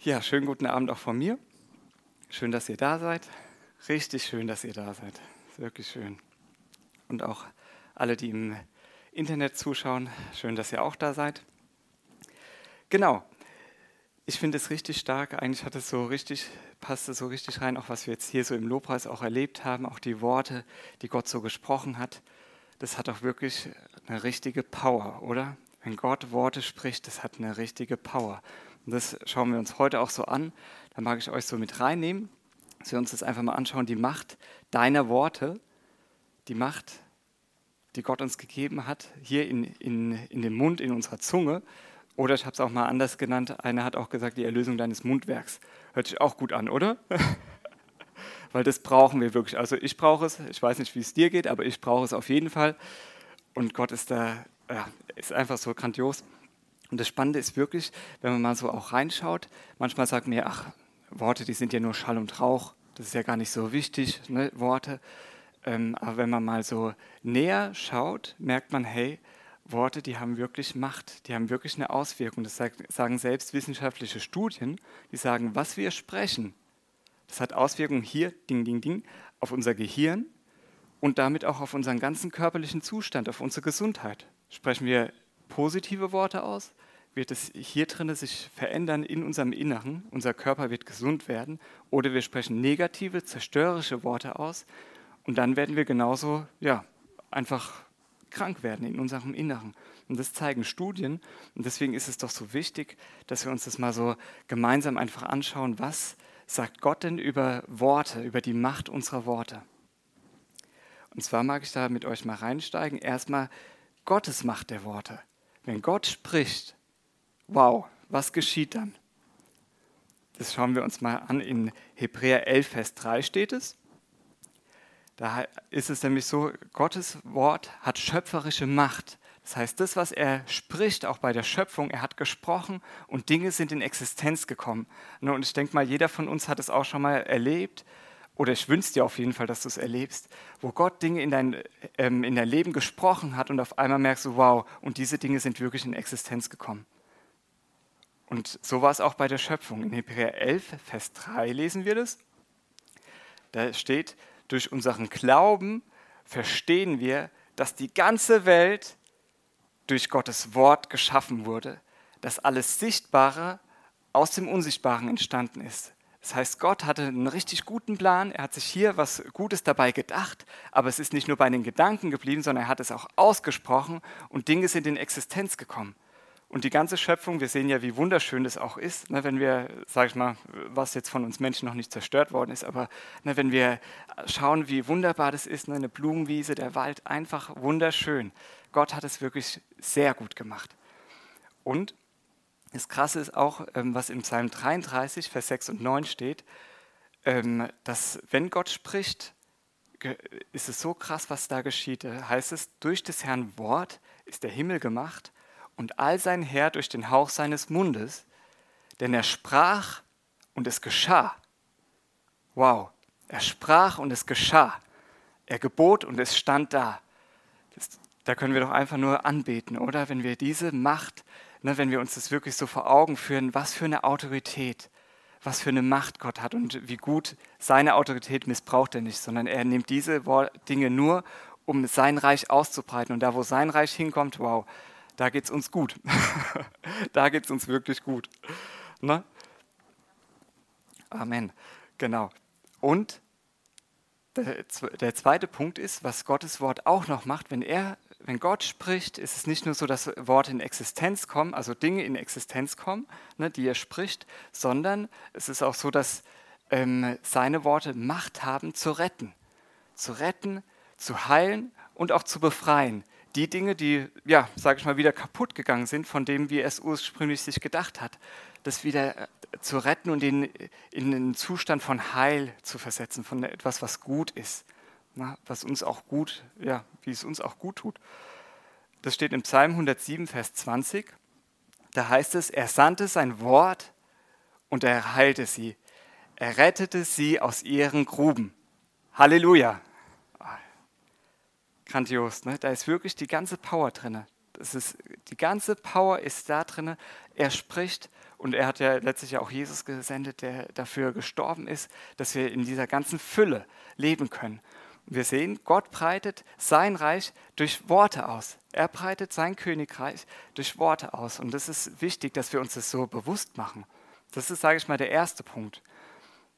Ja, schönen guten Abend auch von mir. Schön, dass ihr da seid. Richtig schön, dass ihr da seid. Wirklich schön. Und auch alle, die im Internet zuschauen, schön, dass ihr auch da seid. Genau. Ich finde es richtig stark. Eigentlich hat es so richtig, passt es so richtig rein, auch was wir jetzt hier so im Lobpreis auch erlebt haben, auch die Worte, die Gott so gesprochen hat. Das hat auch wirklich eine richtige Power, oder? Wenn Gott Worte spricht, das hat eine richtige Power. Und das schauen wir uns heute auch so an. Da mag ich euch so mit reinnehmen, dass wir uns das einfach mal anschauen. Die Macht deiner Worte, die Macht, die Gott uns gegeben hat, hier in, in, in dem Mund, in unserer Zunge. Oder ich habe es auch mal anders genannt. Einer hat auch gesagt, die Erlösung deines Mundwerks. Hört sich auch gut an, oder? Weil das brauchen wir wirklich. Also ich brauche es. Ich weiß nicht, wie es dir geht, aber ich brauche es auf jeden Fall. Und Gott ist da, ja, ist einfach so grandios. Und das Spannende ist wirklich, wenn man mal so auch reinschaut, manchmal sagt man ja, ach, Worte, die sind ja nur Schall und Rauch, das ist ja gar nicht so wichtig, ne, Worte. Ähm, aber wenn man mal so näher schaut, merkt man, hey, Worte, die haben wirklich Macht, die haben wirklich eine Auswirkung. Das sagen selbst wissenschaftliche Studien, die sagen, was wir sprechen, das hat Auswirkungen hier, ding, ding, ding, auf unser Gehirn und damit auch auf unseren ganzen körperlichen Zustand, auf unsere Gesundheit. Sprechen wir positive Worte aus, wird es hier drin sich verändern in unserem Inneren, unser Körper wird gesund werden, oder wir sprechen negative, zerstörerische Worte aus und dann werden wir genauso, ja, einfach krank werden in unserem Inneren. Und das zeigen Studien und deswegen ist es doch so wichtig, dass wir uns das mal so gemeinsam einfach anschauen, was sagt Gott denn über Worte, über die Macht unserer Worte. Und zwar mag ich da mit euch mal reinsteigen. Erstmal Gottes Macht der Worte. Wenn Gott spricht, wow, was geschieht dann? Das schauen wir uns mal an. In Hebräer 11, Vers 3 steht es. Da ist es nämlich so, Gottes Wort hat schöpferische Macht. Das heißt, das, was er spricht, auch bei der Schöpfung, er hat gesprochen und Dinge sind in Existenz gekommen. Und ich denke mal, jeder von uns hat es auch schon mal erlebt, oder ich wünsche dir auf jeden Fall, dass du es erlebst, wo Gott Dinge in dein, ähm, in dein Leben gesprochen hat und auf einmal merkst du, wow, und diese Dinge sind wirklich in Existenz gekommen. Und so war es auch bei der Schöpfung. In Hebräer 11, Vers 3 lesen wir das. Da steht, durch unseren Glauben verstehen wir, dass die ganze Welt durch Gottes Wort geschaffen wurde, dass alles Sichtbare aus dem Unsichtbaren entstanden ist. Das heißt, Gott hatte einen richtig guten Plan, er hat sich hier was Gutes dabei gedacht, aber es ist nicht nur bei den Gedanken geblieben, sondern er hat es auch ausgesprochen und Dinge sind in Existenz gekommen. Und die ganze Schöpfung, wir sehen ja, wie wunderschön das auch ist, ne, wenn wir, sage ich mal, was jetzt von uns Menschen noch nicht zerstört worden ist, aber ne, wenn wir schauen, wie wunderbar das ist, ne, eine Blumenwiese, der Wald, einfach wunderschön. Gott hat es wirklich sehr gut gemacht. Und das Krasse ist auch, ähm, was im Psalm 33, Vers 6 und 9 steht, ähm, dass wenn Gott spricht, ist es so krass, was da geschieht. Da heißt es, durch des Herrn Wort ist der Himmel gemacht und all sein Herr durch den Hauch seines Mundes, denn er sprach und es geschah. Wow, er sprach und es geschah. Er gebot und es stand da. Das, da können wir doch einfach nur anbeten, oder? Wenn wir diese Macht ne, wenn wir uns das wirklich so vor Augen führen, was für eine Autorität, was für eine Macht Gott hat und wie gut seine Autorität missbraucht er nicht, sondern er nimmt diese Dinge nur, um sein Reich auszubreiten. Und da, wo sein Reich hinkommt, wow, da geht es uns gut. da geht es uns wirklich gut. Ne? Amen. Genau. Und der zweite Punkt ist, was Gottes Wort auch noch macht, wenn er wenn Gott spricht, ist es nicht nur so, dass Worte in Existenz kommen, also Dinge in Existenz kommen, ne, die er spricht, sondern es ist auch so, dass ähm, seine Worte Macht haben zu retten. Zu retten, zu heilen und auch zu befreien. Die Dinge, die, ja, sage ich mal, wieder kaputt gegangen sind, von denen wie es ursprünglich sich gedacht hat, das wieder äh, zu retten und in, in einen Zustand von Heil zu versetzen, von etwas, was gut ist na, was uns auch gut, ja, wie es uns auch gut tut. Das steht im Psalm 107, Vers 20. Da heißt es, er sandte sein Wort und er heilte sie. Er rettete sie aus ihren Gruben. Halleluja. Grandios, ne? Da ist wirklich die ganze Power drin. Das ist, die ganze Power ist da drin. Er spricht Und er hat ja letztlich auch Jesus gesendet, der dafür gestorben ist, dass wir in dieser ganzen Fülle leben können. Wir sehen, Gott breitet sein Reich durch Worte aus. Er breitet sein Königreich durch Worte aus. Und das ist wichtig, dass wir uns das so bewusst machen. Das ist, sage ich mal, der erste Punkt.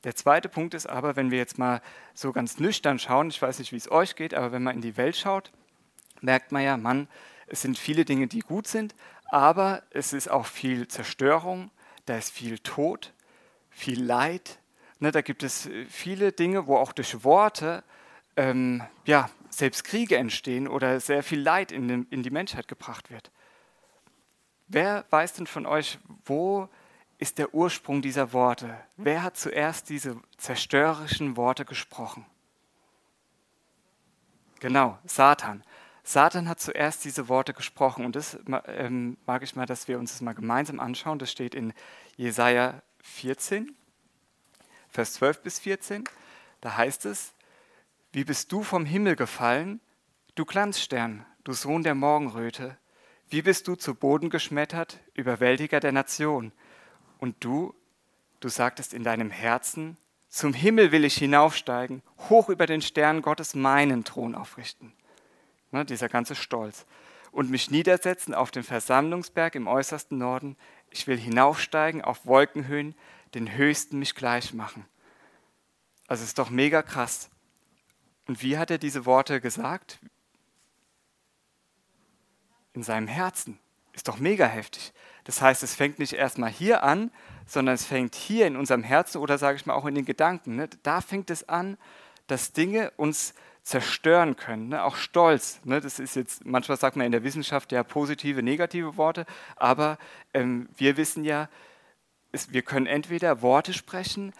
Der zweite Punkt ist aber, wenn wir jetzt mal so ganz nüchtern schauen, ich weiß nicht, wie es euch geht, aber wenn man in die Welt schaut, merkt man ja, Mann, es sind viele Dinge, die gut sind, aber es ist auch viel Zerstörung, da ist viel Tod, viel Leid. Ne, da gibt es äh, viele Dinge, wo auch durch Worte ähm, ja, selbst Kriege entstehen oder sehr viel Leid in, den, in die Menschheit gebracht wird. Wer weiß denn von euch, wo ist der Ursprung dieser Worte? Wer hat zuerst diese zerstörerischen Worte gesprochen? Genau, Satan. Satan hat zuerst diese Worte gesprochen und das ähm, mag ich mal, dass wir uns das mal gemeinsam anschauen. Das steht in Jesaja 14, Vers 12 bis 14. Da heißt es: Wie bist du vom Himmel gefallen, du Glanzstern, du Sohn der Morgenröte? Wie bist du zu Boden geschmettert, Überwältiger der Nation? Und du, du sagtest in deinem Herzen: Zum Himmel will ich hinaufsteigen, hoch über den Sternen Gottes meinen Thron aufrichten ne, dieser ganze Stolz. Und mich niedersetzen auf den Versammlungsberg im äußersten Norden. Ich will hinaufsteigen auf Wolkenhöhen, den Höchsten mich gleich machen. Also ist doch mega krass. Und wie hat er diese Worte gesagt? In seinem Herzen. Ist doch mega heftig. Das heißt, es fängt nicht erstmal hier an, sondern es fängt hier in unserem Herzen oder sage ich mal auch in den Gedanken. Ne? Da fängt es an, dass Dinge uns zerstören können. Ne? Auch Stolz. Ne? Das ist jetzt, manchmal sagt man in der Wissenschaft ja positive, negative Worte, aber ähm, wir wissen ja, es, wir können entweder Worte sprechen,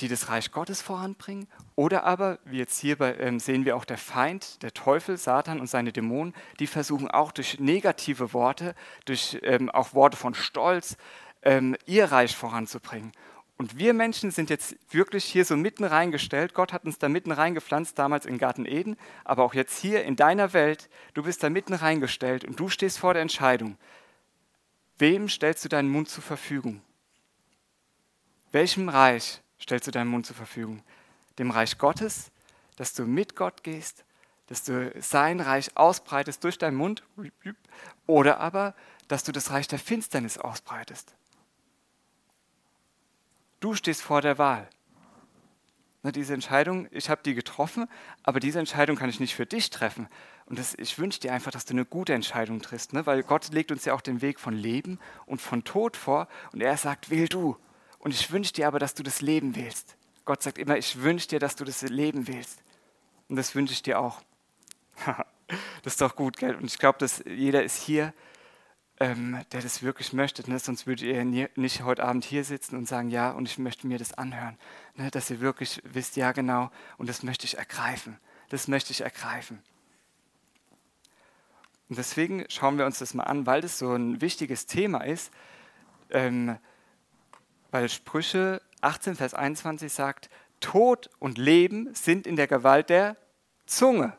die das Reich Gottes voranbringen, oder aber, wie jetzt hier bei, ähm, sehen wir auch der Feind, der Teufel, Satan und seine Dämonen, die versuchen auch durch negative Worte, durch ähm, auch Worte von Stolz, ähm, ihr Reich voranzubringen. Und wir Menschen sind jetzt wirklich hier so mitten reingestellt. Gott hat uns da mitten reingepflanzt, damals im Garten Eden, aber auch jetzt hier in deiner Welt. Du bist da mitten reingestellt und du stehst vor der Entscheidung. Wem stellst du deinen Mund zur Verfügung? Welchem Reich stellst du deinen Mund zur Verfügung? Dem Reich Gottes, dass du mit Gott gehst, dass du sein Reich ausbreitest durch deinen Mund, oder aber, dass du das Reich der Finsternis ausbreitest. Du stehst vor der Wahl. Diese Entscheidung, ich habe die getroffen, aber diese Entscheidung kann ich nicht für dich treffen. Und das, ich wünsche dir einfach, dass du eine gute Entscheidung triffst, ne? weil Gott legt uns ja auch den Weg von Leben und von Tod vor und er sagt, wähl du. Und ich wünsche dir aber, dass du das Leben wählst. Gott sagt immer, ich wünsche dir, dass du das Leben wählst. Und das wünsche ich dir auch. das ist doch gut, gell? Und ich glaube, dass jeder ist hier, ähm, der das wirklich möchte. Ne? Sonst würdet ihr nicht heute Abend hier sitzen und sagen, ja, und ich möchte mir das anhören. Ne? Dass ihr wirklich wisst, ja genau, und das möchte ich ergreifen. Das möchte ich ergreifen. Und deswegen schauen wir uns das mal an, weil das so ein wichtiges Thema ist, ähm, weil Sprüche 18, Vers 21 sagt, Tod und Leben sind in der Gewalt der Zunge.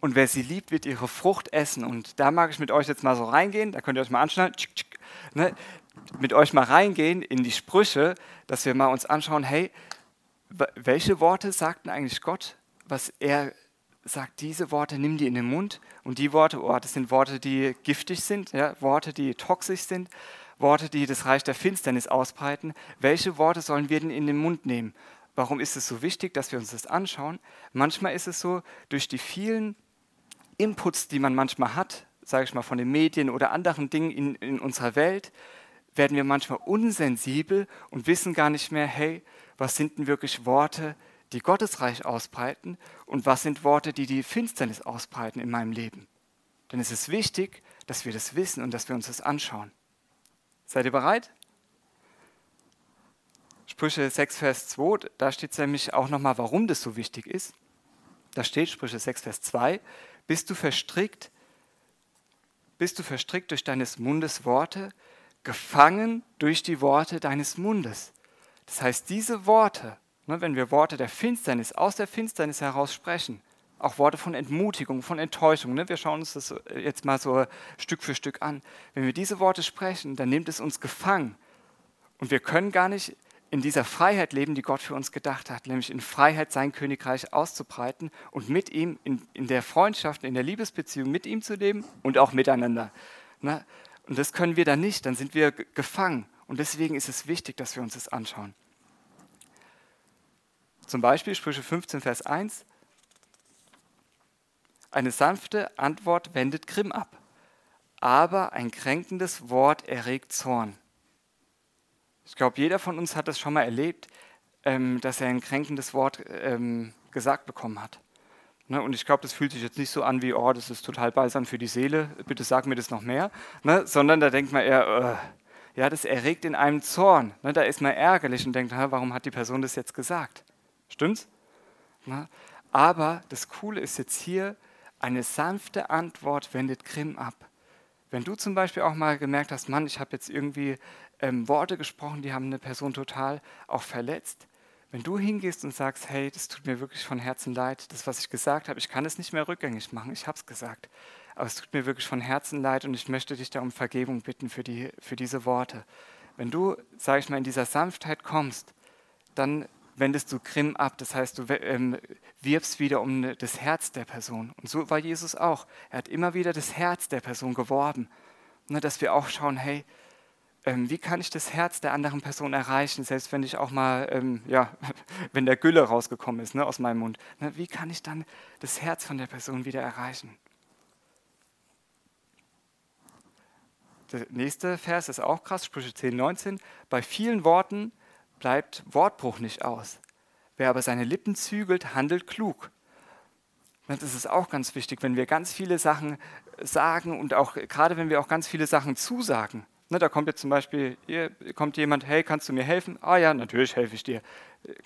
Und wer sie liebt, wird ihre Frucht essen. Und da mag ich mit euch jetzt mal so reingehen, da könnt ihr euch mal anschnallen, ne, mit euch mal reingehen in die Sprüche, dass wir mal uns anschauen, hey, welche Worte sagten eigentlich Gott, was er sagt, diese Worte nimm die in den Mund. Und die Worte, oh, das sind Worte, die giftig sind, ja, Worte, die toxisch sind, Worte, die das Reich der Finsternis ausbreiten. Welche Worte sollen wir denn in den Mund nehmen? Warum ist es so wichtig, dass wir uns das anschauen? Manchmal ist es so, durch die vielen Inputs, die man manchmal hat, sage ich mal, von den Medien oder anderen Dingen in, in unserer Welt, werden wir manchmal unsensibel und wissen gar nicht mehr, hey, was sind denn wirklich Worte, die Gottesreich ausbreiten und was sind Worte, die die Finsternis ausbreiten in meinem Leben. Denn es ist wichtig, dass wir das wissen und dass wir uns das anschauen. Seid ihr bereit? Sprüche 6, Vers 2, da steht nämlich auch nochmal, warum das so wichtig ist. Da steht Sprüche 6, Vers 2, bist du verstrickt? Bist du verstrickt durch deines Mundes Worte, gefangen durch die Worte deines Mundes? Das heißt, diese Worte, ne, wenn wir Worte der Finsternis aus der Finsternis heraus sprechen, Auch Worte von Entmutigung, von Enttäuschung. Ne? Wir schauen uns das jetzt mal so Stück für Stück an. Wenn wir diese Worte sprechen, dann nimmt es uns gefangen. Und wir können gar nicht in dieser Freiheit leben, die Gott für uns gedacht hat, nämlich in Freiheit sein Königreich auszubreiten und mit ihm in, in der Freundschaft, in der Liebesbeziehung mit ihm zu leben und auch miteinander. Ne? Und das können wir dann nicht, dann sind wir gefangen. Und deswegen ist es wichtig, dass wir uns das anschauen. Zum Beispiel Sprüche 15, Vers 1. Eine sanfte Antwort wendet Grimm ab, aber ein kränkendes Wort erregt Zorn. Ich glaube, jeder von uns hat das schon mal erlebt, ähm, dass er ein kränkendes Wort ähm, gesagt bekommen hat. Ne, und ich glaube, das fühlt sich jetzt nicht so an wie, oh, das ist total balsam für die Seele, bitte sag mir das noch mehr, ne, sondern da denkt man eher, äh, ja, das erregt in einem Zorn. Ne, da ist man ärgerlich und denkt, warum hat die Person das jetzt gesagt? Stimmt's? Ne? Aber das Coole ist jetzt hier, eine sanfte Antwort wendet Grimm ab. Wenn du zum Beispiel auch mal gemerkt hast, Mann, ich habe jetzt irgendwie ähm, Worte gesprochen, die haben eine Person total auch verletzt, wenn du hingehst und sagst, hey, das tut mir wirklich von Herzen leid, das, was ich gesagt habe, ich kann es nicht mehr rückgängig machen, ich habe es gesagt, aber es tut mir wirklich von Herzen leid und ich möchte dich da um Vergebung bitten für, die, für diese Worte. Wenn du, sage ich mal, in dieser Sanftheit kommst, dann wendest du Grimm ab, das heißt, du ähm, wirbst wieder um das Herz der Person. Und so war Jesus auch. Er hat immer wieder das Herz der Person geworben, ne, dass wir auch schauen, hey, ähm, wie kann ich das Herz der anderen Person erreichen, selbst wenn ich auch mal, ähm, ja, wenn der Gülle rausgekommen ist ne, aus meinem Mund. Ne, wie kann ich dann das Herz von der Person wieder erreichen? Der nächste Vers ist auch krass, Sprüche 10, 19. Bei vielen Worten bleibt Wortbruch nicht aus. Wer aber seine Lippen zügelt, handelt klug. Das ist auch ganz wichtig, wenn wir ganz viele Sachen sagen und auch gerade wenn wir auch ganz viele Sachen zusagen, Ne, da kommt jetzt zum Beispiel, hier kommt jemand, hey, kannst du mir helfen? Ah ja, natürlich helfe ich dir.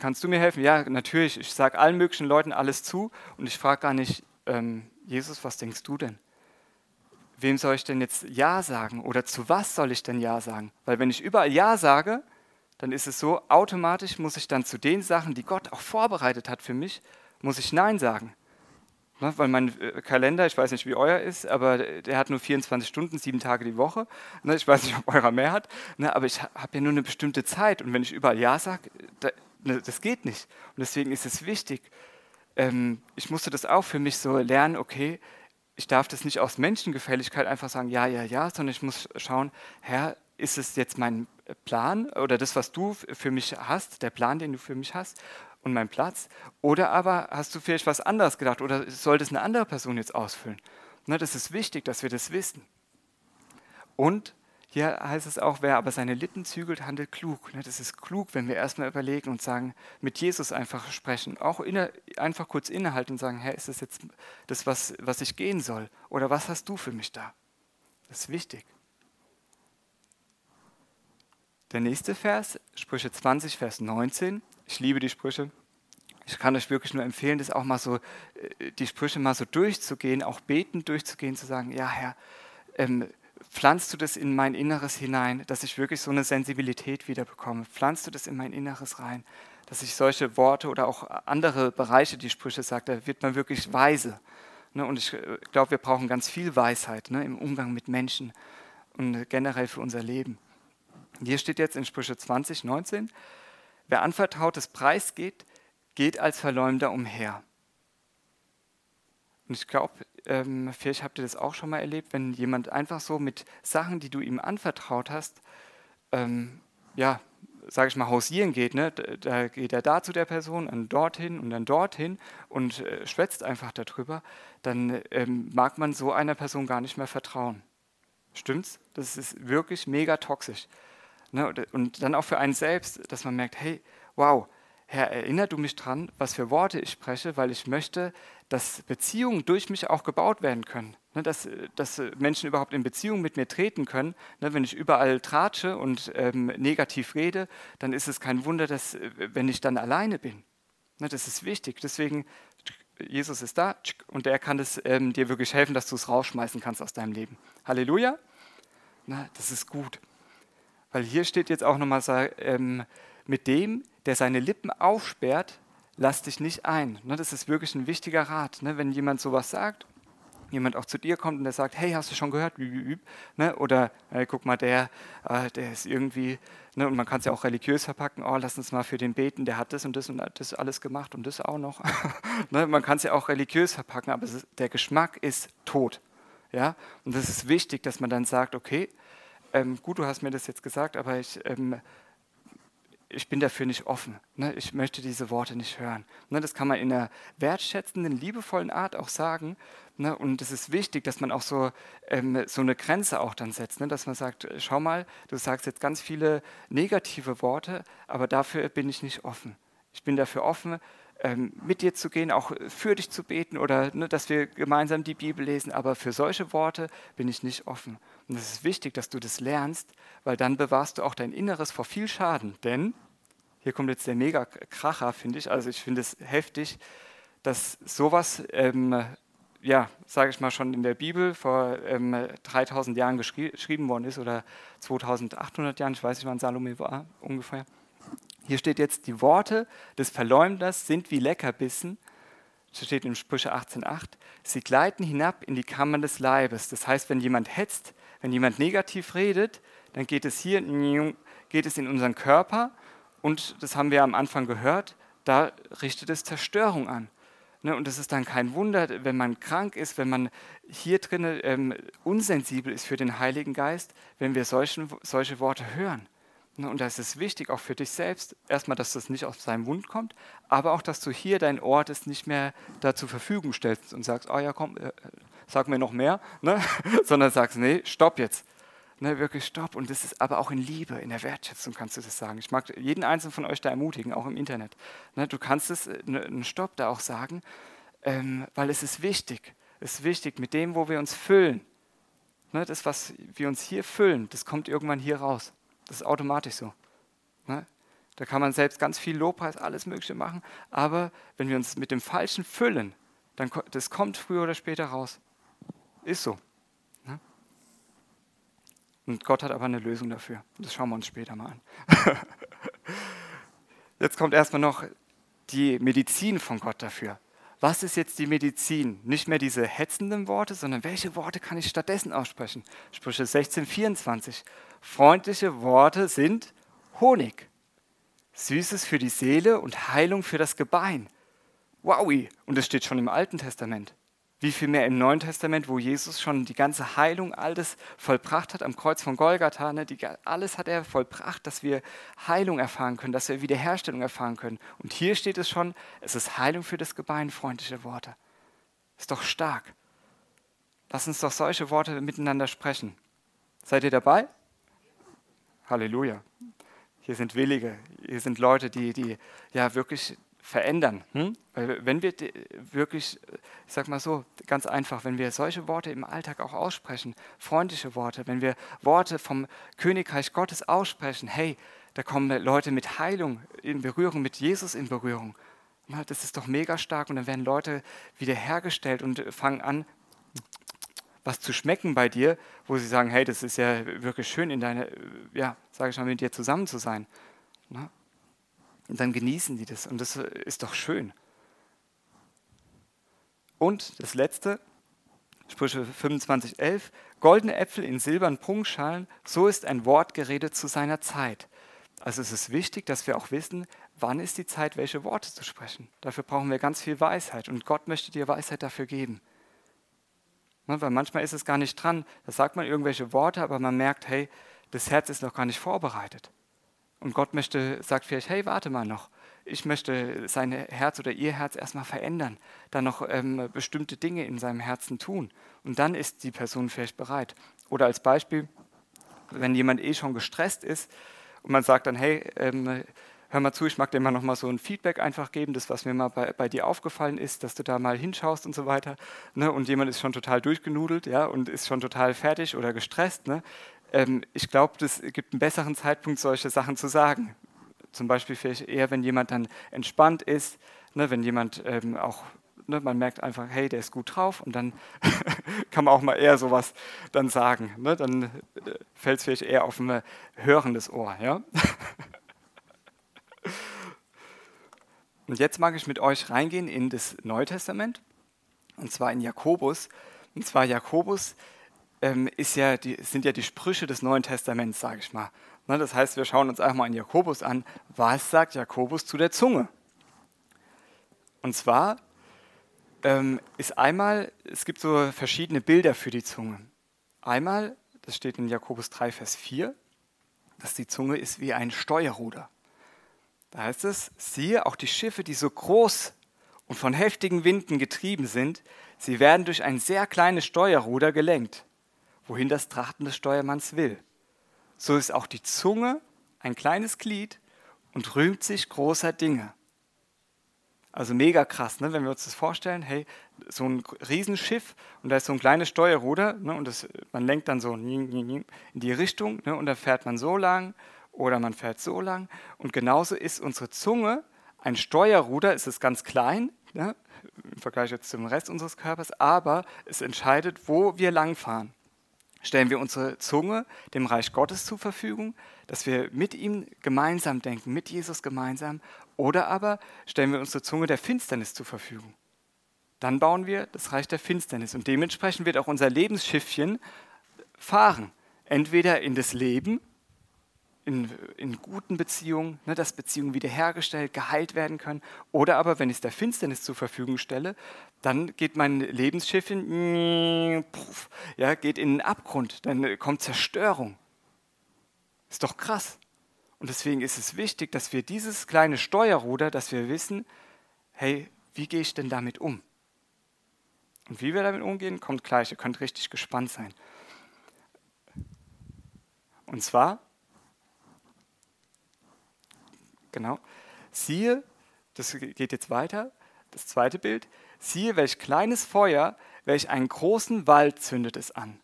Kannst du mir helfen? Ja, natürlich. Ich sage allen möglichen Leuten alles zu und ich frage gar nicht, ähm, Jesus, was denkst du denn? Wem soll ich denn jetzt Ja sagen oder zu was soll ich denn Ja sagen? Weil wenn ich überall Ja sage, dann ist es so, automatisch muss ich dann zu den Sachen, die Gott auch vorbereitet hat für mich, muss ich Nein sagen. Ne, weil mein äh, Kalender, ich weiß nicht, wie euer ist, aber der hat nur 24 Stunden, sieben Tage die Woche. Ne, ich weiß nicht, ob eurer mehr hat, ne, aber ich habe ja nur eine bestimmte Zeit. Und wenn ich überall Ja sage, da, das geht nicht. Und deswegen ist es wichtig. Ähm, ich musste das auch für mich so lernen, okay, ich darf das nicht aus Menschengefälligkeit einfach sagen, ja, ja, ja, sondern ich muss schauen, Herr, ist es jetzt mein Plan oder das, was du für mich hast, der Plan, den du für mich hast? und mein Platz? Oder aber hast du vielleicht was anderes gedacht oder soll das eine andere Person jetzt ausfüllen? Ne, das ist wichtig, dass wir das wissen. Und hier heißt es auch, wer aber seine Lippen zügelt, handelt klug. Ne, das ist klug, wenn wir erstmal überlegen und sagen, mit Jesus einfach sprechen. Auch inne, einfach kurz innehalten und sagen, Herr, ist das jetzt das, was, was ich gehen soll? Oder was hast du für mich da? Das ist wichtig. Der nächste Vers, Sprüche 20, Vers 19. Ich liebe die Sprüche. Ich kann euch wirklich nur empfehlen, das auch mal so, äh, die Sprüche mal so durchzugehen, auch betend durchzugehen, zu sagen, ja Herr, ähm, pflanzt du das in mein Inneres hinein, dass ich wirklich so eine Sensibilität wieder bekomme? Pflanzt du das in mein Inneres rein, dass ich solche Worte oder auch andere Bereiche, die Sprüche sagt, da wird man wirklich weise. Ne? Und ich äh, glaube, wir brauchen ganz viel Weisheit ne? im Umgang mit Menschen und generell für unser Leben. Hier steht jetzt in Sprüche 20, 19, Wer anvertrautes Preis geht, geht als Verleumder umher. Und ich glaube, ähm, vielleicht habt ihr das auch schon mal erlebt, wenn jemand einfach so mit Sachen, die du ihm anvertraut hast, ähm, ja, sage ich mal, hausieren geht. Ne? Da geht er da zu der Person, dann dorthin und dann dorthin und äh, schwätzt einfach darüber. Dann ähm, mag man so einer Person gar nicht mehr vertrauen. Stimmt's? Das ist wirklich mega toxisch. Ne, und dann auch für einen selbst, dass man merkt, hey, wow, Herr, erinner du mich dran, was für Worte ich spreche, weil ich möchte, dass Beziehungen durch mich auch gebaut werden können. Ne, dass, dass Menschen überhaupt in Beziehung mit mir treten können. Ne, wenn ich überall tratsche und ähm, negativ rede, dann ist es kein Wunder, dass, wenn ich dann alleine bin. das ist wichtig. Deswegen, Jesus ist da und er kann es ähm, dir wirklich helfen, dass du es rausschmeißen kannst aus deinem Leben. Halleluja. das ist gut. Weil hier steht jetzt auch nochmal, ähm, mit dem, der seine Lippen aufsperrt, lass dich nicht ein. Ne, das ist wirklich ein wichtiger Rat. Ne, wenn jemand sowas sagt, jemand auch zu dir kommt und der sagt, hey, hast du schon gehört? Ne, oder hey, guck mal, der, äh, der ist irgendwie, und man kann es ja auch religiös verpacken, oh, lass uns mal für den beten, der hat das und das und das alles gemacht und das auch noch. man kann es ja auch religiös verpacken, aber der Geschmack ist tot. Ja? Und das ist wichtig, dass man dann sagt, okay, ähm, gut, du hast mir das jetzt gesagt, aber ich, ähm, ich bin dafür nicht offen. Ne? Ich möchte diese Worte nicht hören. Ne? Das kann man in einer wertschätzenden, liebevollen Art auch sagen. Ne? Und es ist wichtig, dass man auch so, ähm, so eine Grenze auch dann setzt. Ne? Dass man sagt, schau mal, du sagst jetzt ganz viele negative Worte, aber dafür bin ich nicht offen. Ich bin dafür offen, ähm, mit dir zu gehen, auch für dich zu beten oder ne, dass wir gemeinsam die Bibel lesen. Aber für solche Worte bin ich nicht offen. Und es ist wichtig, dass du das lernst, weil dann bewahrst du auch dein Inneres vor viel Schaden. Denn, hier kommt jetzt der Mega-Kracher, finde ich, also ich finde es heftig, dass sowas, ähm, ja, sage ich mal, schon in der Bibel vor ähm, 3000 Jahren geschrieben worden ist oder 2800 Jahren, ich weiß nicht, wann Salome war, ungefähr. Hier steht jetzt, die Worte des Verleumders sind wie Leckerbissen, das steht in Sprüche 18,8, sie gleiten hinab in die Kammern des Leibes. Das heißt, wenn jemand hetzt, wenn jemand negativ redet, dann geht es hier geht es in unseren Körper und das haben wir am Anfang gehört, da richtet es Zerstörung an. Ne, und es ist dann kein Wunder, wenn man krank ist, wenn man hier drinnen ähm, unsensibel ist für den Heiligen Geist, wenn wir solchen, solche Worte hören. Ne, und da ist es wichtig, auch für dich selbst, erstmal, dass das nicht aus seinem Mund kommt, aber auch, dass du hier dein Ort ist nicht mehr da zur Verfügung stellst und sagst, oh ja, komm, äh, sag mir noch mehr, ne? sondern sagst, nee, stopp jetzt. Ne, wirklich stopp. Und das ist aber auch in Liebe, in der Wertschätzung kannst du das sagen. Ich mag jeden einzelnen von euch da ermutigen, auch im Internet. Ne, du kannst es, äh, ne, einen Stopp da auch sagen, ähm, weil es ist wichtig. Es ist wichtig, mit dem, wo wir uns füllen. Ne, das, was wir uns hier füllen, das kommt irgendwann hier raus. Das ist automatisch so. Ne? Da kann man selbst ganz viel Lobpreis, alles Mögliche machen. Aber wenn wir uns mit dem Falschen füllen, dann das kommt früher oder später raus. Ist so. Ne? Und Gott hat aber eine Lösung dafür. Das schauen wir uns später mal an. Jetzt kommt erstmal noch die Medizin von Gott dafür. Was ist jetzt die Medizin? Nicht mehr diese hetzenden Worte, sondern welche Worte kann ich stattdessen aussprechen? Sprüche 16, 24. Freundliche Worte sind Honig, Süßes für die Seele und Heilung für das Gebein. Wowi! Und das steht schon im Alten Testament. Wie viel mehr im Neuen Testament, wo Jesus schon die ganze Heilung, alles vollbracht hat am Kreuz von Golgatha. Ne? Die, alles hat er vollbracht, dass wir Heilung erfahren können, dass wir Wiederherstellung erfahren können. Und hier steht es schon, es ist Heilung für das Gebein, freundliche Worte. Ist doch stark. Lass uns doch solche Worte miteinander sprechen. Seid ihr dabei? Halleluja. Hier sind Willige, hier sind Leute, die, die ja wirklich verändern. Hm? Weil wenn wir wirklich, ich sag mal so, ganz einfach, wenn wir solche Worte im Alltag auch aussprechen, freundliche Worte, wenn wir Worte vom Königreich Gottes aussprechen, hey, da kommen Leute mit Heilung in Berührung, mit Jesus in Berührung. Das ist doch mega stark und dann werden Leute wiederhergestellt und fangen an, was zu schmecken bei dir, wo sie sagen, hey, das ist ja wirklich schön, in deine, ja, sage ich mal, mit dir zusammen zu sein. Und dann genießen die das und das ist doch schön. Und das letzte, Sprüche 25, 11, goldene Äpfel in silbernen Prunkschalen, so ist ein Wortgerede zu seiner Zeit. Also es ist wichtig, dass wir auch wissen, wann ist die Zeit, welche Worte zu sprechen. Dafür brauchen wir ganz viel Weisheit und Gott möchte dir Weisheit dafür geben. Ne, weil manchmal ist es gar nicht dran, da sagt man irgendwelche Worte, aber man merkt, hey, das Herz ist noch gar nicht vorbereitet. Und Gott möchte, sagt vielleicht, hey, warte mal noch. Ich möchte sein Herz oder ihr Herz erstmal verändern, dann noch ähm, bestimmte Dinge in seinem Herzen tun. Und dann ist die Person vielleicht bereit. Oder als Beispiel, wenn jemand eh schon gestresst ist und man sagt dann, hey, ähm, hör mal zu, ich mag dir mal nochmal so ein Feedback einfach geben, das, was mir mal bei, bei, dir aufgefallen ist, dass du da mal hinschaust und so weiter. Ne? Und jemand ist schon total durchgenudelt ja, und ist schon total fertig oder gestresst. Ne? Ähm, ich glaube, es gibt einen besseren Zeitpunkt, solche Sachen zu sagen. Zum Beispiel vielleicht eher, wenn jemand dann entspannt ist, ne? wenn jemand ähm, auch Ne, man merkt einfach, hey, der ist gut drauf und dann kann man auch mal eher sowas dann sagen. Ne? Dann äh, fällt es vielleicht eher auf ein hörendes Ohr. Ja? Und jetzt mag ich mit euch reingehen in das Neue Testament, und zwar in Jakobus. Und zwar Jakobus ähm, ja die, sind ja die Sprüche des Neuen Testaments, sage ich mal. Ne, das heißt, wir schauen uns einfach mal in Jakobus an, was sagt Jakobus zu der Zunge? Und zwar ähm, ist einmal, es gibt so verschiedene Bilder für die Zunge. Einmal, das steht in Jakobus 3, Vers 4, dass die Zunge ist wie ein Steuerruder. Da heißt es, siehe, auch die Schiffe, die so groß und von heftigen Winden getrieben sind, sie werden durch ein sehr kleines Steuerruder gelenkt, wohin das Trachten des Steuermanns will. So ist auch die Zunge ein kleines Glied und rühmt sich großer Dinge. Also mega krass, ne? wenn wir uns das vorstellen, hey, so ein Riesenschiff und da ist so ein kleines Steuerruder ne? und das, man lenkt dann so in die Richtung ne? und da fährt man so lang oder man fährt so lang. Und genauso ist unsere Zunge ein Steuerruder, es ist ganz klein ne? im Vergleich jetzt zum Rest unseres Körpers, aber es entscheidet, wo wir langfahren. Stellen wir unsere Zunge dem Reich Gottes zur Verfügung, dass wir mit ihm gemeinsam denken, mit Jesus gemeinsam, oder aber stellen wir unsere Zunge der Finsternis zur Verfügung. Dann bauen wir das Reich der Finsternis und dementsprechend wird auch unser Lebensschiffchen fahren. Entweder in das Leben in, in guten Beziehungen, ne, dass Beziehungen wiederhergestellt, geheilt werden können. Oder aber, wenn ich es der Finsternis zur Verfügung stelle, dann geht mein Lebensschiffchen, ja, geht in den Abgrund, dann kommt Zerstörung. Ist doch krass. Und deswegen ist es wichtig, dass wir dieses kleine Steuerruder, dass wir wissen, hey, wie gehe ich denn damit um? Und wie wir damit umgehen, kommt gleich. Ihr könnt richtig gespannt sein. Und zwar Genau. Siehe, das geht jetzt weiter, das zweite Bild. Siehe, welch kleines Feuer, welch einen großen Wald zündet es an.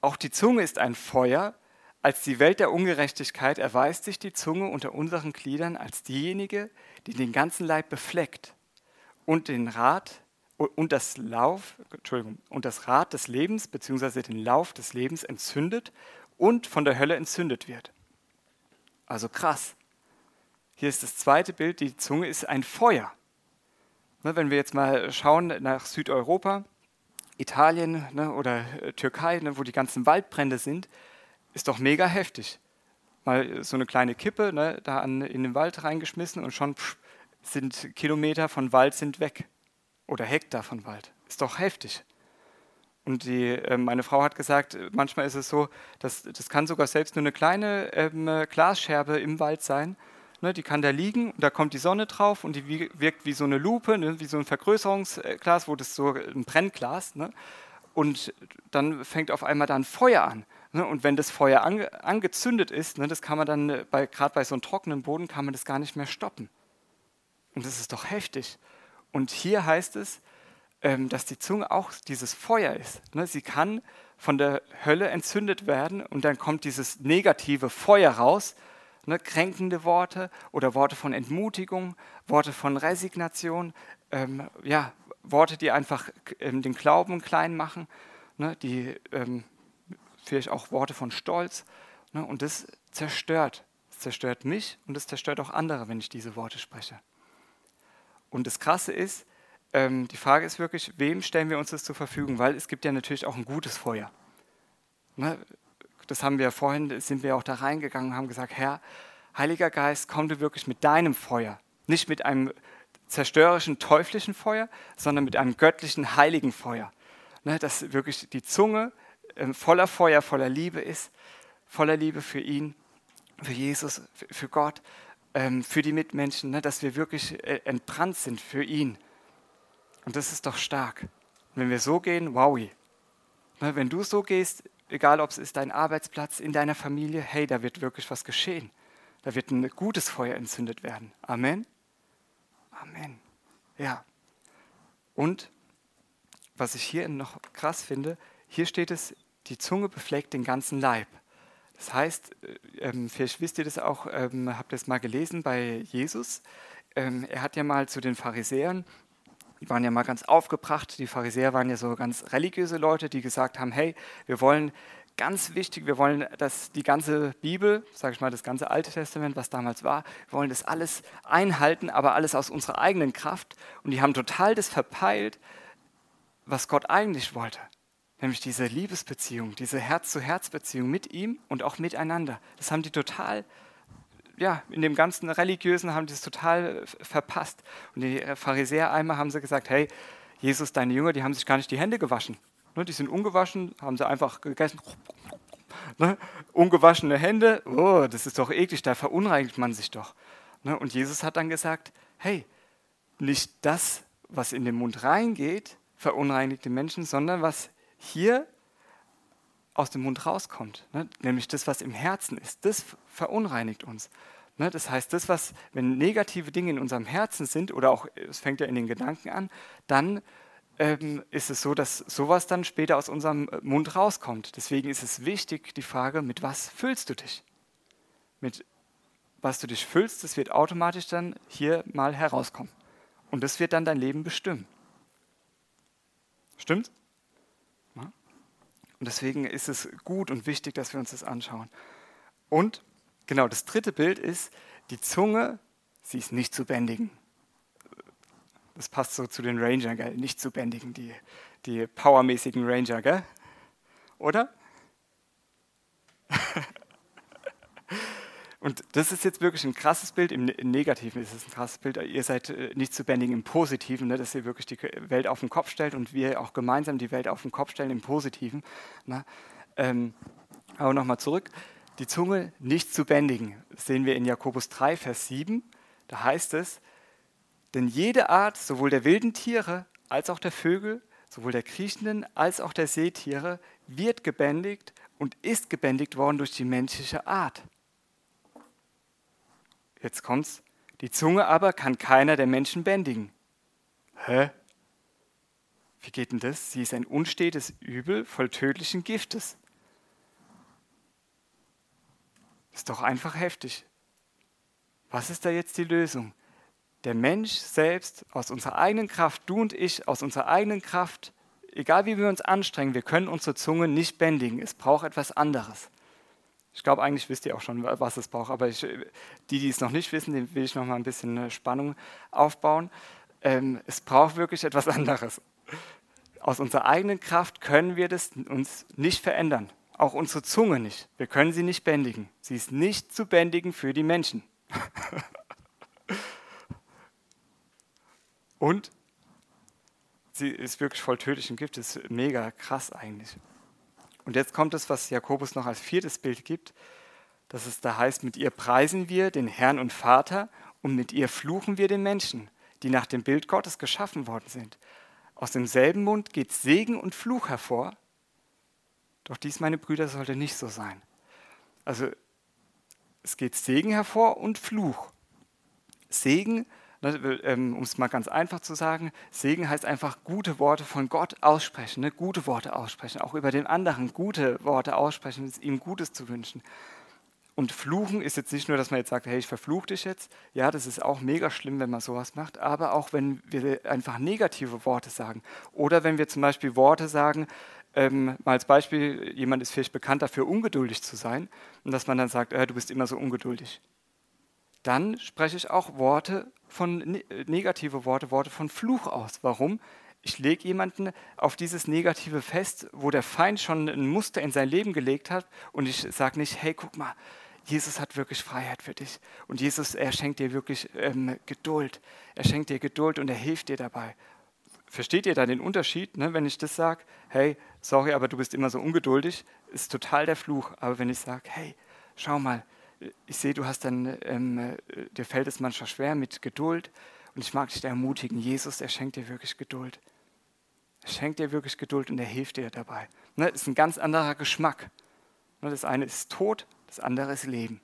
Auch die Zunge ist ein Feuer. Als die Welt der Ungerechtigkeit erweist sich die Zunge unter unseren Gliedern als diejenige, die den ganzen Leib befleckt und den Rat und das Lauf, Entschuldigung, und das Rad des Lebens bzw. den Lauf des Lebens entzündet und von der Hölle entzündet wird. Also krass. Hier ist das zweite Bild, die Zunge ist ein Feuer. Ne, wenn wir jetzt mal schauen nach Südeuropa, Italien ne, oder äh, Türkei, ne, wo die ganzen Waldbrände sind, ist doch mega heftig. Mal so eine kleine Kippe da in den Wald reingeschmissen und schon sind Kilometer von Wald sind weg. Oder Hektar von Wald. Ist doch heftig. Und die, äh, meine Frau hat gesagt, manchmal ist es so, dass das kann sogar selbst nur eine kleine ähm, Glasscherbe im Wald sein. Ne, die kann da liegen da kommt die Sonne drauf und die wirkt wie so eine Lupe, ne, wie so ein Vergrößerungsglas, wo das so ein Brennglas. Ne, und dann fängt auf einmal dann Feuer an. Ne, und wenn das Feuer ange, angezündet ist, ne, das kann man dann, äh, bei, gerade bei so einem trockenen Boden, kann man das gar nicht mehr stoppen. Und das ist doch heftig. Und hier heißt es, ähm, dass die Zunge auch dieses Feuer ist. Ne, sie kann von der Hölle entzündet werden und dann kommt dieses negative Feuer raus ne, kränkende Worte oder Worte von Entmutigung, Worte von Resignation, ähm, ja, Worte, die einfach ähm, den Glauben klein machen, ne, die ähm, vielleicht auch Worte von Stolz. Ne, und das zerstört. Das zerstört mich und es zerstört auch andere, wenn ich diese Worte spreche. Und das Krasse ist, ähm, die Frage ist wirklich, wem stellen wir uns das zur Verfügung? Weil es gibt ja natürlich auch ein gutes Feuer. Ne, das haben wir vorhin, sind wir auch da reingegangen und haben gesagt, Herr, Heiliger Geist, komm du wirklich mit deinem Feuer, nicht mit einem zerstörerischen, teuflischen Feuer, sondern mit einem göttlichen, heiligen Feuer. Ne, dass wirklich die Zunge äh, voller Feuer, voller Liebe ist, voller Liebe für ihn, für Jesus, für, Gott, ähm, für die Mitmenschen, ne, dass wir wirklich äh, entbrannt sind für ihn. Und das ist doch stark. wenn wir so gehen, wow. Ne, wenn du so gehst, egal ob es ist dein Arbeitsplatz, in deiner Familie, hey, da wird wirklich was geschehen. Da wird ein gutes Feuer entzündet werden. Amen. Amen. Ja. Und was ich hier noch krass finde, hier steht es, die Zunge befleckt den ganzen Leib. Das heißt, äh, ähm, vielleicht wisst ihr das auch, ähm, habt ihr es mal gelesen bei Jesus. Ähm, er hat ja mal zu den Pharisäern, die waren ja mal ganz aufgebracht, die Pharisäer waren ja so ganz religiöse Leute, die gesagt haben, hey, wir wollen ganz wichtig, wir wollen, dass die ganze Bibel, sage ich mal, das ganze Alte Testament, was damals war, wir wollen das alles einhalten, aber alles aus unserer eigenen Kraft. Und die haben total das verpeilt, was Gott eigentlich wollte. Nämlich diese Liebesbeziehung, diese Herz-zu-Herz-Beziehung mit ihm und auch miteinander. Das haben die total ja, in dem ganzen Religiösen haben die es total verpasst. Und die Pharisäer einmal haben sie gesagt, hey, Jesus, deine Jünger, die haben sich gar nicht die Hände gewaschen. Ne, die sind ungewaschen, haben sie einfach gegessen. Ne, ungewaschene Hände, oh, das ist doch eklig, da verunreinigt man sich doch. Ne, und Jesus hat dann gesagt, hey, nicht das, was in den Mund reingeht, verunreinigt den Menschen, sondern was hier aus dem Mund rauskommt, ne? nämlich das, was im Herzen ist, das verunreinigt uns. Ne? Das heißt, das, was, wenn negative Dinge in unserem Herzen sind, oder auch, es fängt ja in den Gedanken an, dann ähm, ist es so, dass sowas dann später aus unserem äh, Mund rauskommt. Deswegen ist es wichtig, die Frage, mit was füllst du dich? Mit was du dich füllst, das wird automatisch dann hier mal herauskommen. Und das wird dann dein Leben bestimmen. Stimmt? Und deswegen ist es gut und wichtig, dass wir uns das anschauen. Und genau, das dritte Bild ist, die Zunge, sie ist nicht zu bändigen. Das passt so zu den Ranger, gell? Nicht zu bändigen, die, die powermäßigen Ranger, gell? Oder? Und das ist jetzt wirklich ein krasses Bild, im ne-, Negativen ist es ein krasses Bild. Ihr seid äh, nicht zu bändigen im Positiven, ne, dass ihr wirklich die Welt auf den Kopf stellt und wir auch gemeinsam die Welt auf den Kopf stellen im Positiven. Ne. Ähm, aber nochmal zurück, die Zunge nicht zu bändigen, das sehen wir in Jakobus 3, Vers 7. Da heißt es, denn jede Art, sowohl der wilden Tiere als auch der Vögel, sowohl der kriechenden als auch der Seetiere, wird gebändigt und ist gebändigt worden durch die menschliche Art. Jetzt kommt's. Die Zunge aber kann keiner der Menschen bändigen. Hä? Wie geht denn das? Sie ist ein unstetes Übel voll tödlichen Giftes. Ist doch einfach heftig. Was ist da jetzt die Lösung? Der Mensch selbst aus unserer eigenen Kraft, du und ich aus unserer eigenen Kraft, egal wie wir uns anstrengen, wir können unsere Zunge nicht bändigen. Es braucht etwas anderes. Ich glaube, eigentlich wisst ihr auch schon, was es braucht, aber ich, die, die es noch nicht wissen, denen will ich noch mal ein bisschen äh, Spannung aufbauen. Ähm, es braucht wirklich etwas anderes. Aus unserer eigenen Kraft können wir das uns nicht verändern. Auch unsere Zunge nicht. Wir können sie nicht bändigen. Sie ist nicht zu bändigen für die Menschen. Und sie ist wirklich voll tödlichen Gift. Das ist mega krass eigentlich. Und jetzt kommt es, was Jakobus noch als viertes Bild gibt, dass es da heißt, mit ihr preisen wir den Herrn und Vater und mit ihr fluchen wir den Menschen, die nach dem Bild Gottes geschaffen worden sind. Aus demselben Mund geht Segen und Fluch hervor. Doch dies, meine Brüder, sollte nicht so sein. Also es geht Segen hervor und Fluch. Segen ähm, um es mal ganz einfach zu sagen, Segen heißt einfach gute Worte von Gott aussprechen, ne? gute Worte aussprechen, auch über den anderen gute Worte aussprechen, ihm Gutes zu wünschen. Und fluchen ist jetzt nicht nur, dass man jetzt sagt, hey, ich verfluche dich jetzt. Ja, das ist auch mega schlimm, wenn man sowas macht. Aber auch wenn wir einfach negative Worte sagen. Oder wenn wir zum Beispiel Worte sagen, ähm, mal als Beispiel, jemand ist vielleicht bekannt dafür, ungeduldig zu sein. Und dass man dann sagt, äh, du bist immer so ungeduldig. Dann spreche ich auch Worte von ne, negative Worte, Worte von Fluch aus. Warum? Ich lege jemanden auf dieses Negative fest, wo der Feind schon ein Muster in sein Leben gelegt hat und ich sage nicht, hey, guck mal, Jesus hat wirklich Freiheit für dich und Jesus, er schenkt dir wirklich ähm, Geduld. Er schenkt dir Geduld und er hilft dir dabei. Versteht ihr da den Unterschied, ne? wenn ich das sage, hey, sorry, aber du bist immer so ungeduldig, ist total der Fluch. Aber wenn ich sage, hey, schau mal, ich sehe, du hast dann, ähm, äh, dir fällt es manchmal schwer mit Geduld. Und ich mag dich ermutigen, Jesus, er schenkt dir wirklich Geduld. Er schenkt dir wirklich Geduld und er hilft dir dabei. Ne, das ist ein ganz anderer Geschmack. Ne, das eine ist Tod, das andere ist Leben.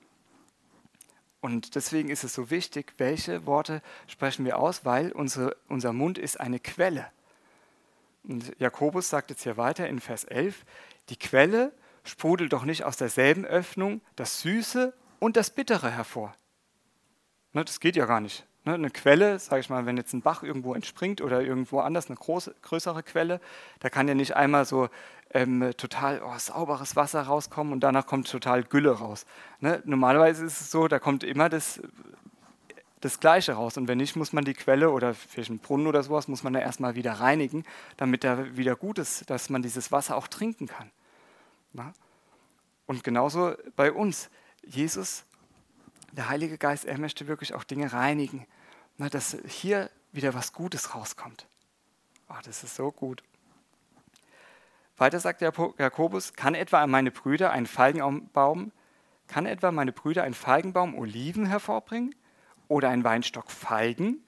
Und deswegen ist es so wichtig, welche Worte sprechen wir aus, weil unsere, unser Mund ist eine Quelle. Und Jakobus sagt jetzt hier weiter in Vers 11, die Quelle sprudelt doch nicht aus derselben Öffnung das Süße und das Bittere hervor. Ne, das geht ja gar nicht. Ne, eine Quelle, sage ich mal, wenn jetzt ein Bach irgendwo entspringt oder irgendwo anders eine große, größere Quelle, da kann ja nicht einmal so ähm, total oh, sauberes Wasser rauskommen und danach kommt total Gülle raus. Ne? Normalerweise ist es so, da kommt immer das, das Gleiche raus. Und wenn nicht, muss man die Quelle oder vielleicht einen Brunnen oder sowas, muss man da erstmal wieder reinigen, damit da wieder gut ist, dass man dieses Wasser auch trinken kann. Na? Und genauso bei uns. Jesus, der Heilige Geist, er möchte wirklich auch Dinge reinigen, na, dass hier wieder was Gutes rauskommt. Oh, das ist so gut. Weiter sagt Jakobus, kann etwa meine Brüder einen Feigenbaum, kann etwa meine Brüder einen Feigenbaum Oliven hervorbringen oder ein Weinstock Feigen?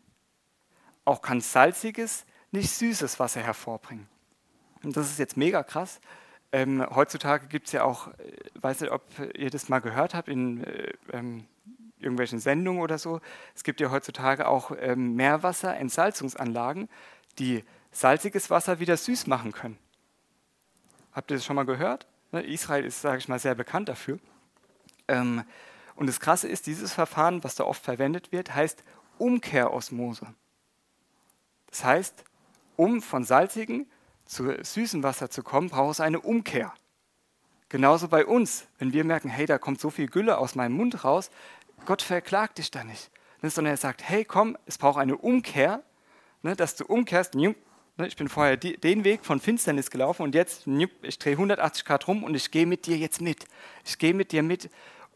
Auch kann salziges, nicht süßes Wasser hervorbringen. Und das ist jetzt mega krass. Ähm, heutzutage gibt es ja auch, äh, weiß nicht, ob ihr das mal gehört habt in äh, ähm, irgendwelchen Sendungen oder so. Es gibt ja heutzutage auch ähm, Meerwasserentsalzungsanlagen, die salziges Wasser wieder süß machen können. Habt ihr das schon mal gehört? Ne, Israel ist, sage ich mal, sehr bekannt dafür. Ähm, und das Krasse ist, dieses Verfahren, was da oft verwendet wird, heißt Umkehrosmose. Das heißt, um von salzigen zu süßem Wasser zu kommen, braucht es eine Umkehr. Genauso bei uns, wenn wir merken, hey, da kommt so viel Gülle aus meinem Mund raus, Gott verklagt dich da nicht, ne, sondern er sagt, hey, komm, es braucht eine Umkehr, ne, dass du umkehrst, Ne, ich bin vorher den Weg von Finsternis gelaufen und jetzt, ich drehe 180 Grad rum und ich gehe mit dir jetzt mit. Ich gehe mit dir mit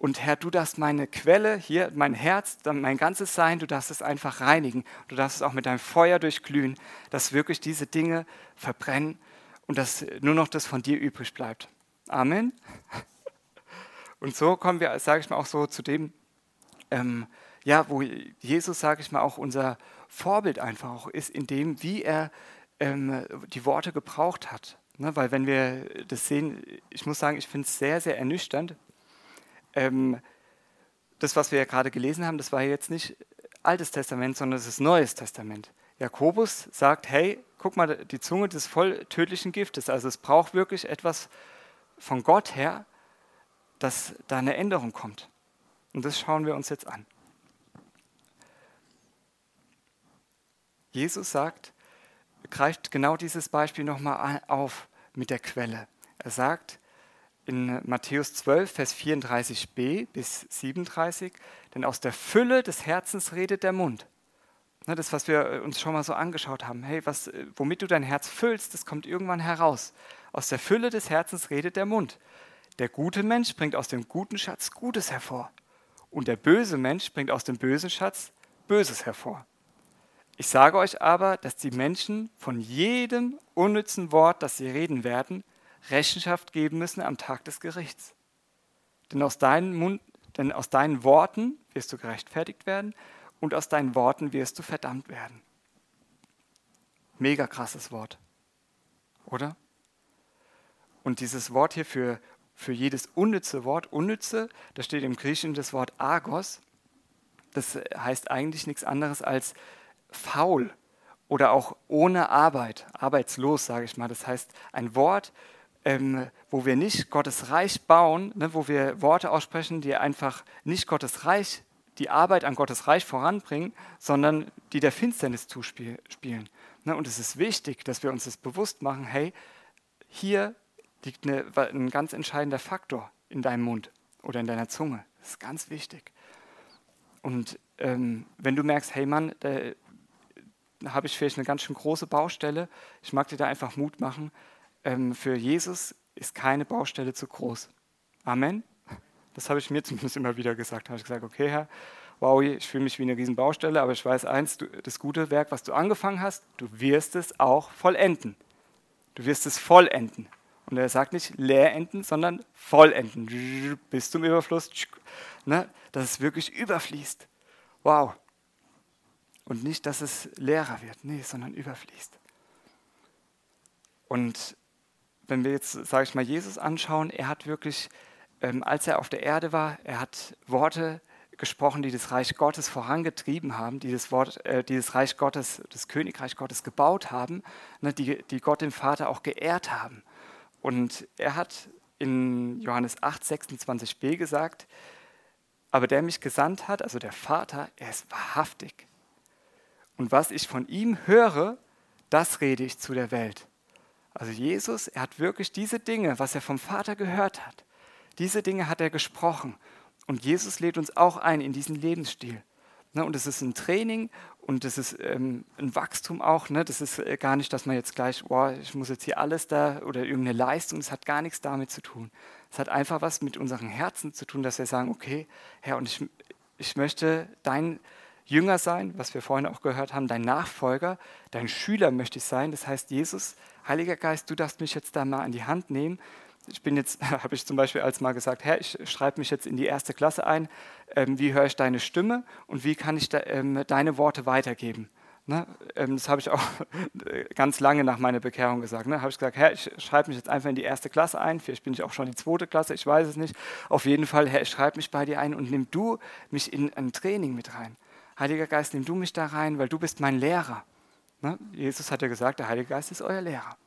und Herr, du darfst meine Quelle hier, mein Herz, mein ganzes Sein, du darfst es einfach reinigen. Du darfst es auch mit deinem Feuer durchglühen, dass wirklich diese Dinge verbrennen und dass nur noch das von dir übrig bleibt. Amen. Und so kommen wir, sage ich mal, auch so zu dem, ähm, ja, wo Jesus, sage ich mal, auch unser Vorbild einfach auch ist, in dem, wie er ähm, die Worte gebraucht hat. Ne, weil wenn wir das sehen, ich muss sagen, ich finde es sehr, sehr ernüchternd. Ähm, das, was wir ja gerade gelesen haben, das war jetzt nicht Altes Testament, sondern es ist Neues Testament. Jakobus sagt, hey, guck mal, die Zunge des voll tödlichen Giftes. Also es braucht wirklich etwas von Gott her, dass da eine Änderung kommt. Und das schauen wir uns jetzt an. Jesus sagt, greift genau dieses Beispiel nochmal auf mit der Quelle. Er sagt in Matthäus 12, Vers 34b bis 37, denn aus der Fülle des Herzens redet der Mund. Das, was wir uns schon mal so angeschaut haben. Hey, was, womit du dein Herz füllst, das kommt irgendwann heraus. Aus der Fülle des Herzens redet der Mund. Der gute Mensch bringt aus dem guten Schatz Gutes hervor. Und der böse Mensch bringt aus dem bösen Schatz Böses hervor. Ich sage euch aber, dass die Menschen von jedem unnützen Wort, das sie reden werden, Rechenschaft geben müssen am Tag des Gerichts. Denn aus deinen, Mund, denn aus deinen Worten wirst du gerechtfertigt werden und aus deinen Worten wirst du verdammt werden. Mega krasses Wort, oder? Und dieses Wort hier für, für jedes unnütze Wort, unnütze, da steht im Griechischen das Wort Argos. Das heißt eigentlich nichts anderes als faul oder auch ohne Arbeit, arbeitslos, sage ich mal. Das heißt, ein Wort, ähm, wo wir nicht Gottes Reich bauen, ne, wo wir Worte aussprechen, die einfach nicht Gottes Reich, die Arbeit an Gottes Reich voranbringen, sondern die der Finsternis zuspielen. Ne, und es ist wichtig, dass wir uns das bewusst machen, hey, hier liegt eine, ein ganz entscheidender Faktor in deinem Mund oder in deiner Zunge. Das ist ganz wichtig. Und ähm, wenn du merkst, hey Mann, habe ich vielleicht eine ganz schön große Baustelle. Ich mag dir da einfach Mut machen. Ähm, für Jesus ist keine Baustelle zu groß. Amen. Das habe ich mir zumindest immer wieder gesagt. Da habe ich gesagt, okay, Herr, wow, ich fühle mich wie eine riesen Baustelle, aber ich weiß eins, du, das gute Werk, was du angefangen hast, du wirst es auch vollenden. Du wirst es vollenden. Und er sagt nicht leerenden, sondern vollenden. Bis zum Überfluss, ne, dass es wirklich überfließt. Wow. Und nicht, dass es leerer wird, nee, sondern überfließt. Und wenn wir jetzt, sage ich mal, Jesus anschauen, er hat wirklich, ähm, als er auf der Erde war, er hat Worte gesprochen, die das Reich Gottes vorangetrieben haben, die das, Wort, äh, die das Reich Gottes, das Königreich Gottes gebaut haben, ne, die, die Gott den Vater auch geehrt haben. Und er hat in Johannes 8, 26b gesagt, aber der mich gesandt hat, also der Vater, er ist wahrhaftig Und was ich von ihm höre, das rede ich zu der Welt. Also Jesus, er hat wirklich diese Dinge, was er vom Vater gehört hat, diese Dinge hat er gesprochen. Und Jesus lädt uns auch ein in diesen Lebensstil. Ne, und es ist ein Training und es ist ähm, ein Wachstum auch. Ne? Das ist äh, gar nicht, dass man jetzt gleich, oh, ich muss jetzt hier alles da oder irgendeine Leistung. Es hat gar nichts damit zu tun. Es hat einfach was mit unseren Herzen zu tun, dass wir sagen, okay, Herr, und ich, ich möchte dein Jünger sein, was wir vorhin auch gehört haben, dein Nachfolger, dein Schüler möchte ich sein. Das heißt, Jesus, Heiliger Geist, du darfst mich jetzt da mal an die Hand nehmen ich bin jetzt, habe ich zum Beispiel als mal gesagt, Herr, ich schreibe mich jetzt in die erste Klasse ein. Ähm, wie höre ich deine Stimme und wie kann ich da, ähm, deine Worte weitergeben? Ne? Ähm, das habe ich auch ganz lange nach meiner Bekehrung gesagt. Ne? Habe ich gesagt, Herr, ich schreibe mich jetzt einfach in die erste Klasse ein. Vielleicht bin ich auch schon die zweite Klasse, ich weiß es nicht. Auf jeden Fall, Herr, ich schreibe mich bei dir ein und nimm du mich in ein Training mit rein. Heiliger Geist, nimm du mich da rein, weil du bist mein Lehrer. Ne? Jesus hat ja gesagt, der Heilige Geist ist euer Lehrer.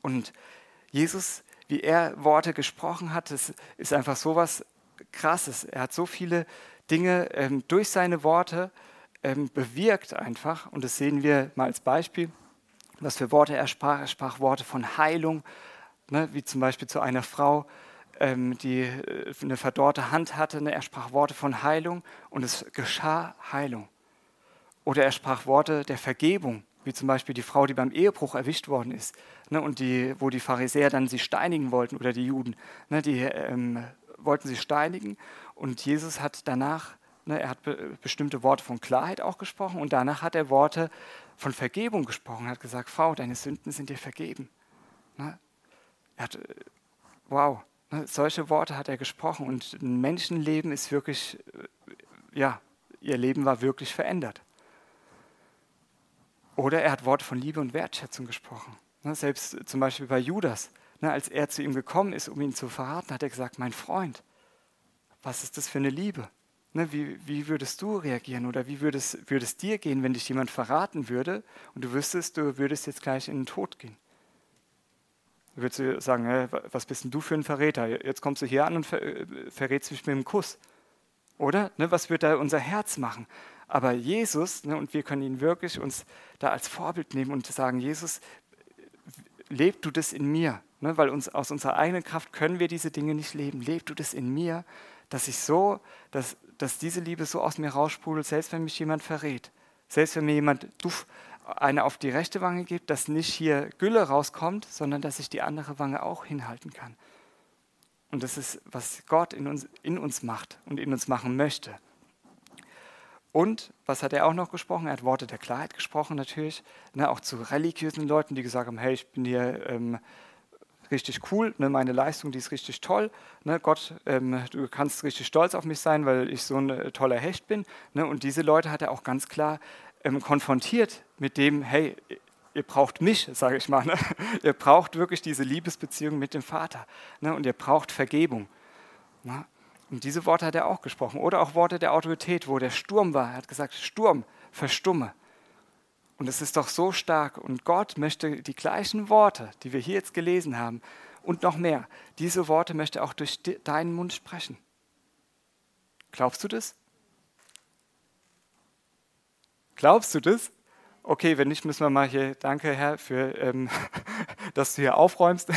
Und Jesus wie er Worte gesprochen hat, das ist einfach so was Krasses. Er hat so viele Dinge ähm, durch seine Worte ähm, bewirkt einfach. Und das sehen wir mal als Beispiel, was für Worte er sprach. Er sprach Worte von Heilung, ne, wie zum Beispiel zu einer Frau, die äh, eine verdorrte Hand hatte. Ne, er sprach Worte von Heilung und es geschah Heilung. Oder er sprach Worte der Vergebung wie zum Beispiel die Frau, die beim Ehebruch erwischt worden ist, ne, und die, wo die Pharisäer dann sie steinigen wollten oder die Juden, ne, die ähm, wollten sie steinigen und Jesus hat danach, er hat be bestimmte Worte von Klarheit auch gesprochen und danach hat er Worte von Vergebung gesprochen, er hat gesagt, Frau, deine Sünden sind dir vergeben. Er hat, wow, ne, solche Worte hat er gesprochen und ein Menschenleben ist wirklich, äh, ja, ihr Leben war wirklich verändert. Oder er hat Worte von Liebe und Wertschätzung gesprochen. Ne, selbst zum Beispiel bei Judas, ne, als er zu ihm gekommen ist, um ihn zu verraten, hat er gesagt, mein Freund, was ist das für eine Liebe? Ne, wie, wie, würdest du reagieren oder wie würde es dir gehen, wenn dich jemand verraten würde und du wüsstest, du würdest jetzt gleich in den Tod gehen? Du würdest sagen, hey, was bist denn du für ein Verräter? Jetzt kommst du hier an und ver, äh, verrätst mich mit dem Kuss. Oder? Ne, was wird da unser Herz machen? Aber Jesus, ne, und wir können ihn wirklich uns da als Vorbild nehmen und sagen, Jesus, leb du das in mir, ne, weil uns aus unserer eigenen Kraft können wir diese Dinge nicht leben. Leb du das in mir, dass ich so, dass, dass diese Liebe so aus mir raussprudelt, selbst wenn mich jemand verrät, selbst wenn mir jemand duff eine auf die rechte Wange gibt, dass nicht hier Gülle rauskommt, sondern dass ich die andere Wange auch hinhalten kann. Und das ist, was Gott in uns, in uns macht und in uns machen möchte. Und was hat er auch noch gesprochen? Er hat Worte der Klarheit gesprochen natürlich, ne, auch zu religiösen Leuten, die gesagt haben, hey, ich bin hier ähm, richtig cool, ne, meine Leistung, die ist richtig toll. Ne, Gott, ähm, du kannst richtig stolz auf mich sein, weil ich so ein äh, toller Hecht bin. Ne, und diese Leute hat er auch ganz klar konfrontiert mit dem, hey, ihr braucht mich, sage ich mal. Ne? Ihr braucht wirklich diese Liebesbeziehung mit dem Vater. Ne? Und ihr braucht Vergebung. Ne? Und diese Worte hat er auch gesprochen. Oder auch Worte der Autorität, wo der Sturm war. Er hat gesagt, Sturm, verstumme. Und es ist doch so stark. Und Gott möchte die gleichen Worte, die wir hier jetzt gelesen haben, und noch mehr, diese Worte möchte er auch durch deinen Mund sprechen. Glaubst du das? Glaubst du das? Okay, wenn nicht, müssen wir mal hier, danke Herr, für, ähm, dass du hier aufräumst.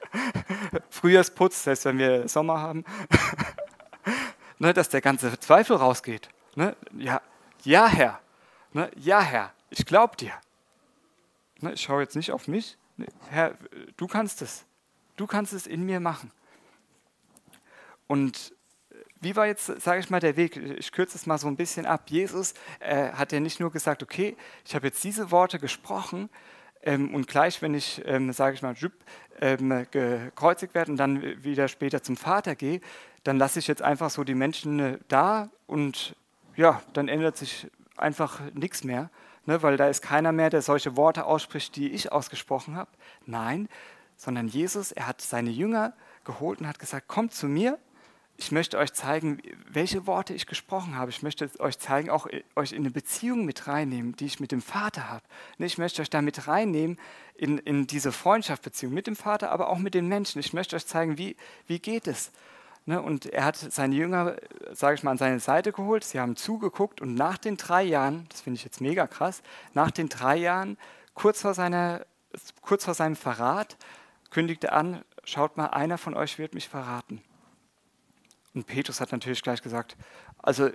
Frühjahrsputz, selbst wenn wir Sommer haben, ne, dass der ganze Zweifel rausgeht. Ne? Ja, ja, Herr. Ne? Ja, Herr, ich glaube dir. Ne? Ich schaue jetzt nicht auf mich. Ne? Herr, du kannst es. Du kannst es in mir machen. Und wie war jetzt, sage ich mal, der Weg? Ich kürze es mal so ein bisschen ab. Jesus äh, hat ja nicht nur gesagt, okay, ich habe jetzt diese Worte gesprochen, ähm, und gleich, wenn ich, ähm, sage ich mal, ähm, gekreuzigt werde und dann wieder später zum Vater gehe, dann lasse ich jetzt einfach so die Menschen äh, da und ja, dann ändert sich einfach nichts mehr, ne, weil da ist keiner mehr, der solche Worte ausspricht, die ich ausgesprochen habe. Nein, sondern Jesus, er hat seine Jünger geholt und hat gesagt, kommt zu mir ich möchte euch zeigen, welche Worte ich gesprochen habe. Ich möchte euch zeigen, auch euch in eine Beziehung mit reinnehmen, die ich mit dem Vater habe. Ich möchte euch da mit reinnehmen in, in diese Freundschaftsbeziehung mit dem Vater, aber auch mit den Menschen. Ich möchte euch zeigen, wie, wie geht es. Ne, und er hat seine Jünger, sage ich mal, an seine Seite geholt. Sie haben zugeguckt und nach den drei Jahren, das finde ich jetzt mega krass, nach den drei Jahren, kurz vor, seiner, kurz vor seinem Verrat, kündigte an, schaut mal, einer von euch wird mich verraten. Und Petrus hat natürlich gleich gesagt, also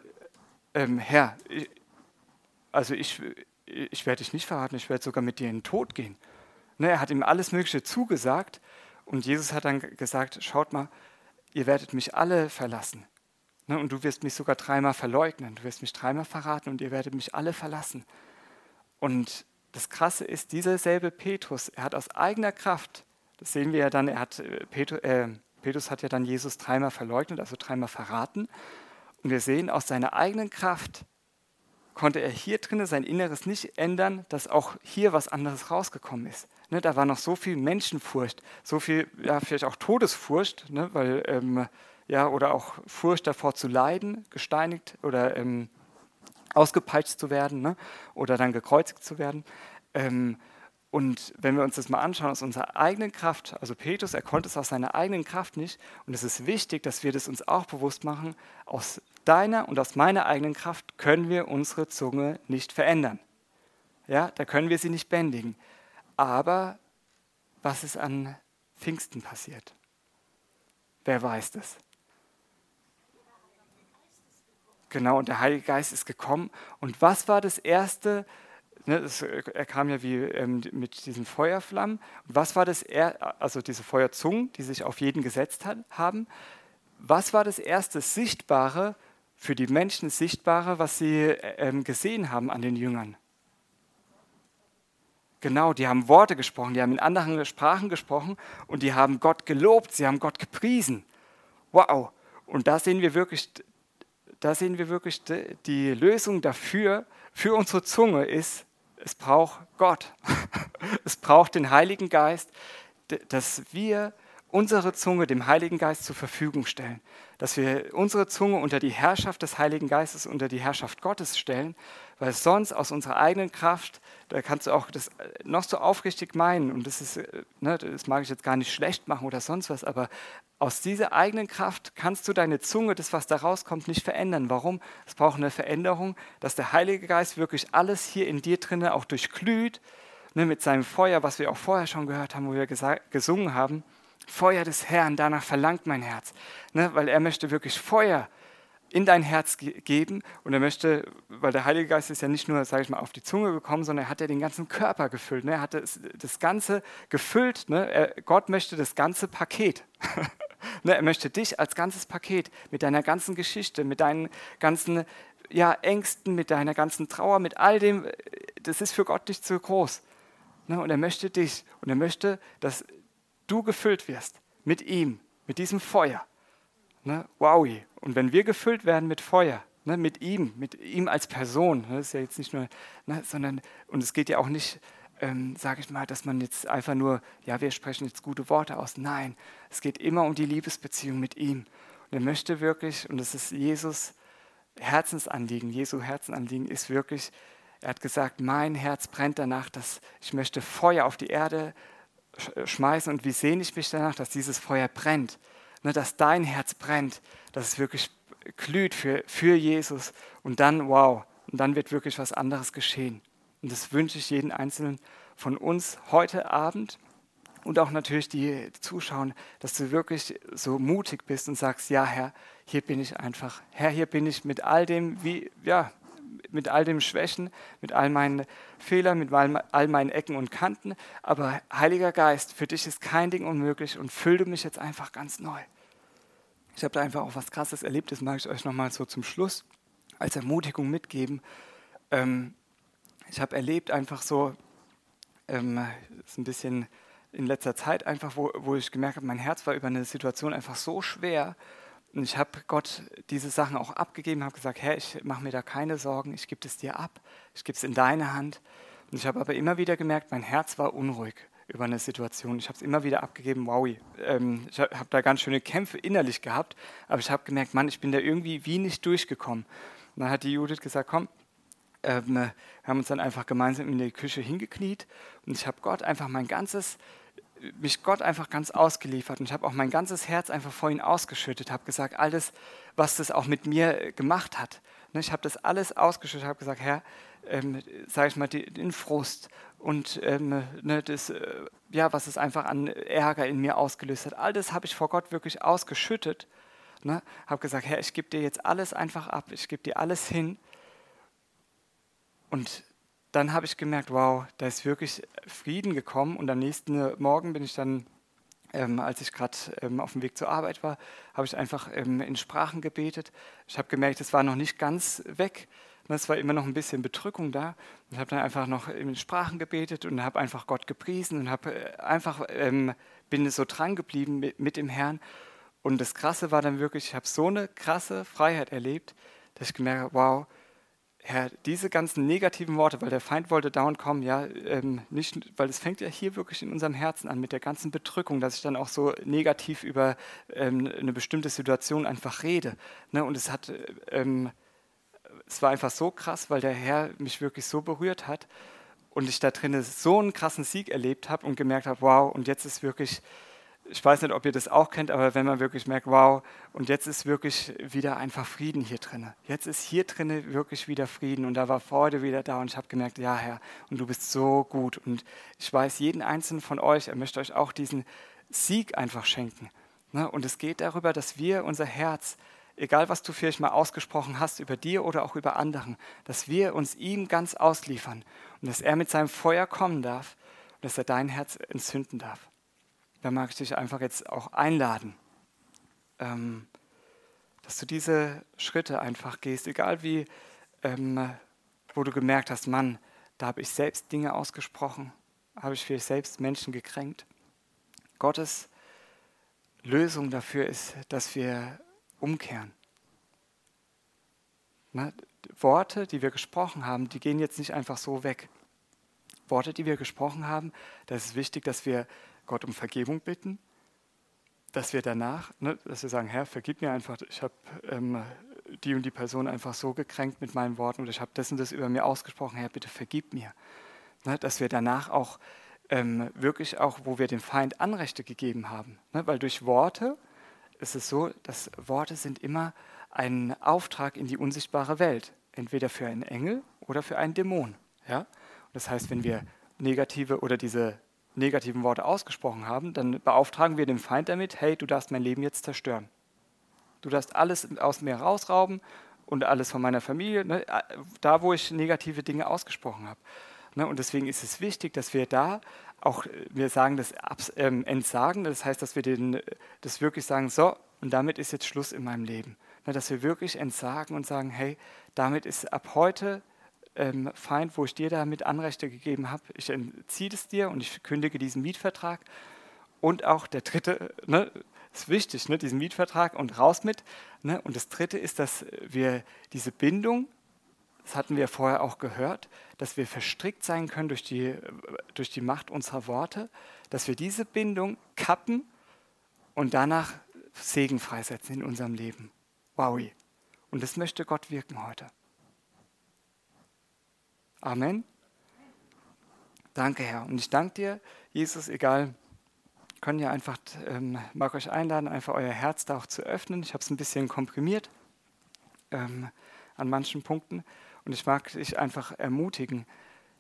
ähm, Herr, ich, also ich, ich werde dich nicht verraten, ich werde sogar mit dir in den Tod gehen. Ne, er hat ihm alles Mögliche zugesagt und Jesus hat dann gesagt, schaut mal, ihr werdet mich alle verlassen. Ne, und du wirst mich sogar dreimal verleugnen, du wirst mich dreimal verraten und ihr werdet mich alle verlassen. Und das Krasse ist, dieser selbe Petrus, er hat aus eigener Kraft, das sehen wir ja dann, er hat, äh, Petrus, äh, Petrus hat ja dann Jesus dreimal verleugnet, also dreimal verraten. Und wir sehen, aus seiner eigenen Kraft konnte er hier drinnen sein Inneres nicht ändern, dass auch hier was anderes rausgekommen ist. Ne, da war noch so viel Menschenfurcht, so viel, ja, vielleicht auch Todesfurcht, ne, weil, ähm, ja, oder auch Furcht davor zu leiden, gesteinigt oder ähm, ausgepeitscht zu werden ne, oder dann gekreuzigt zu werden. Ähm, und wenn wir uns das mal anschauen aus unserer eigenen Kraft, also Petrus, er konnte es aus seiner eigenen Kraft nicht. Und es ist wichtig, dass wir das uns auch bewusst machen. Aus deiner und aus meiner eigenen Kraft können wir unsere Zunge nicht verändern. Ja, da können wir sie nicht bändigen. Aber was ist an Pfingsten passiert? Wer weiß das? Genau, und der Heilige Geist ist gekommen. Und was war das Erste? Ne, das, er kam ja wie ähm, mit diesen Feuerflammen. Was war das, er, also diese Feuerzungen, die sich auf jeden gesetzt hat, haben? Was war das erste Sichtbare, für die Menschen Sichtbare, was sie ähm, gesehen haben an den Jüngern? Genau, die haben Worte gesprochen, die haben in anderen Sprachen gesprochen und die haben Gott gelobt, sie haben Gott gepriesen. Wow! Und da sehen wir wirklich, da sehen wir wirklich die Lösung dafür, für unsere Zunge ist, es braucht Gott. Es braucht den Heiligen Geist, dass wir unsere Zunge dem Heiligen Geist zur Verfügung stellen, dass wir unsere Zunge unter die Herrschaft des Heiligen Geistes, unter die Herrschaft Gottes stellen, weil sonst aus unserer eigenen Kraft, da kannst du auch das noch so aufrichtig meinen und das ist, ne, das mag ich jetzt gar nicht schlecht machen oder sonst was, aber aus dieser eigenen Kraft kannst du deine Zunge, das was da rauskommt, nicht verändern. Warum? Es braucht eine Veränderung, dass der Heilige Geist wirklich alles hier in dir drinnen auch durchglüht, ne, mit seinem Feuer, was wir auch vorher schon gehört haben, wo wir gesungen haben Feuer des Herrn, danach verlangt mein Herz. Ne, weil er möchte wirklich Feuer in dein Herz ge geben und er möchte, weil der Heilige Geist ist ja nicht nur, sage ich mal, auf die Zunge gekommen, sondern er hat ja den ganzen Körper gefüllt. Ne? Er hat das, das Ganze gefüllt. Ne? Er, Gott möchte das ganze Paket. ne? Er möchte dich als ganzes Paket mit deiner ganzen Geschichte, mit deinen ganzen ja, Ängsten, mit deiner ganzen Trauer, mit all dem. Das ist für Gott nicht zu groß. Ne? Und er möchte dich und er möchte, dass du gefüllt wirst mit ihm, mit diesem Feuer. Ne? Wow. Und wenn wir gefüllt werden mit Feuer, ne, mit ihm, mit ihm als Person, ne, das ist ja jetzt nicht nur, ne, sondern, und es geht ja auch nicht, ähm, sage ich mal, dass man jetzt einfach nur, ja, wir sprechen jetzt gute Worte aus. Nein, es geht immer um die Liebesbeziehung mit ihm. Und er möchte wirklich, und das ist Jesus Herzensanliegen, Jesu Herzensanliegen ist wirklich, er hat gesagt, mein Herz brennt danach, dass ich möchte Feuer auf die Erde schmeißen und wie sehne ich mich danach, dass dieses Feuer brennt, ne, dass dein Herz brennt, dass es wirklich glüht für, für Jesus und dann, wow, und dann wird wirklich was anderes geschehen. Und das wünsche ich jeden Einzelnen von uns heute Abend und auch natürlich die Zuschauer, dass du wirklich so mutig bist und sagst, ja Herr, hier bin ich einfach. Herr, hier bin ich mit all dem, wie, ja, mit all den Schwächen, mit all meinen Fehlern, mit all meinen Ecken und Kanten. Aber Heiliger Geist, für dich ist kein Ding unmöglich und fülle mich jetzt einfach ganz neu. Ich habe da einfach auch was Krasses erlebt, das mag ich euch nochmal so zum Schluss als Ermutigung mitgeben. Ähm, ich habe erlebt einfach so, ähm, ist ein bisschen in letzter Zeit einfach, wo, wo ich gemerkt habe, mein Herz war über eine Situation einfach so schwer und ich habe Gott diese Sachen auch abgegeben, habe gesagt, Herr, ich mache mir da keine Sorgen, ich gebe es dir ab, ich gebe es in deine Hand. Und ich habe aber immer wieder gemerkt, mein Herz war unruhig über eine Situation. Ich habe es immer wieder abgegeben, wow, ähm, ich habe da ganz schöne Kämpfe innerlich gehabt, aber ich habe gemerkt, Mann, ich bin da irgendwie wie nicht durchgekommen. Und dann hat die Judith gesagt, komm, ähm, wir haben uns dann einfach gemeinsam in die Küche hingekniet und ich habe Gott einfach mein ganzes mich Gott einfach ganz ausgeliefert und ich habe auch mein ganzes Herz einfach vor ihn ausgeschüttet, habe gesagt, alles, was das auch mit mir gemacht hat. Ne, ich habe das alles ausgeschüttet, habe gesagt, Herr, ähm, sage ich mal, den Frust und ähm, ne, das, äh, ja, was es einfach an Ärger in mir ausgelöst hat. All das habe ich vor Gott wirklich ausgeschüttet. Ne? Habe gesagt, Herr, ich gebe dir jetzt alles einfach ab, ich gebe dir alles hin. Und dann habe ich gemerkt, wow, da ist wirklich Frieden gekommen. Und am nächsten Morgen bin ich dann, ähm, als ich gerade ähm, auf dem Weg zur Arbeit war, habe ich einfach ähm, in Sprachen gebetet. Ich habe gemerkt, es war noch nicht ganz weg. Es war immer noch ein bisschen Bedrückung da. Ich habe dann einfach noch in Sprachen gebetet und habe einfach Gott gepriesen und habe äh, einfach ähm, bin so dran geblieben mit, mit dem Herrn. Und das Krasse war dann wirklich, ich habe so eine krasse Freiheit erlebt, dass ich gemerkt habe, wow, Herr, diese ganzen negativen Worte, weil der Feind wollte dauernd kommen, ja, ähm, nicht, weil es fängt ja hier wirklich in unserem Herzen an mit der ganzen Bedrückung, dass ich dann auch so negativ über ähm, eine bestimmte Situation einfach rede. Ne? Und es hat, ähm, es war einfach so krass, weil der Herr mich wirklich so berührt hat und ich da drinnen so einen krassen Sieg erlebt habe und gemerkt habe, wow, und jetzt ist wirklich ich weiß nicht, ob ihr das auch kennt, aber wenn man wirklich merkt, wow, und jetzt ist wirklich wieder einfach Frieden hier drin. Jetzt ist hier drin wirklich wieder Frieden und da war Freude wieder da und ich habe gemerkt, ja Herr, und du bist so gut und ich weiß, jeden einzelnen von euch, er möchte euch auch diesen Sieg einfach schenken. Ne? Und es geht darüber, dass wir unser Herz, egal was du vielleicht mal ausgesprochen hast über dir oder auch über anderen, dass wir uns ihm ganz ausliefern und dass er mit seinem Feuer kommen darf und dass er dein Herz entzünden darf da mag ich dich einfach jetzt auch einladen, ähm, dass du diese Schritte einfach gehst, egal wie, ähm, wo du gemerkt hast, Mann, da habe ich selbst Dinge ausgesprochen, habe ich vielleicht selbst Menschen gekränkt. Gottes Lösung dafür ist, dass wir umkehren. Na, Worte, die wir gesprochen haben, die gehen jetzt nicht einfach so weg. Worte, die wir gesprochen haben, da ist wichtig, dass wir Gott um Vergebung bitten, dass wir danach, ne, dass wir sagen, Herr, vergib mir einfach, ich habe ähm, die und die Person einfach so gekränkt mit meinen Worten oder ich habe das und das über mir ausgesprochen, Herr, bitte vergib mir. Ne, dass wir danach auch ähm, wirklich auch, wo wir dem Feind Anrechte gegeben haben. Ne, weil durch Worte ist es so, dass Worte sind immer ein Auftrag in die unsichtbare Welt, entweder für einen Engel oder für einen Dämon. Ja? Das heißt, wenn wir negative oder diese negativen Worte ausgesprochen haben, dann beauftragen wir den Feind damit, hey, du darfst mein Leben jetzt zerstören. Du darfst alles aus mir rausrauben und alles von meiner Familie, ne, da wo ich negative Dinge ausgesprochen habe. Ne, und deswegen ist es wichtig, dass wir da auch, wir sagen das ähm, Entsagen, das heißt, dass wir den, das wirklich sagen, so, und damit ist jetzt Schluss in meinem Leben. Ne, dass wir wirklich entsagen und sagen, hey, damit ist ab heute ähm, Feind, wo ich dir damit Anrechte gegeben habe, ich entziehe es dir und ich kündige diesen Mietvertrag. Und auch der dritte, ne, ist wichtig, ne, diesen Mietvertrag und raus mit. Ne, und das dritte ist, dass wir diese Bindung, das hatten wir vorher auch gehört, dass wir verstrickt sein können durch die, durch die Macht unserer Worte, dass wir diese Bindung kappen und danach Segen freisetzen in unserem Leben. Wow. Und das möchte Gott wirken heute. Amen. Danke, Herr. Und ich danke dir, Jesus, egal, können ja einfach, ähm, mag euch einladen, einfach euer Herz da auch zu öffnen. Ich habe es ein bisschen komprimiert ähm, an manchen Punkten. Und ich mag dich einfach ermutigen,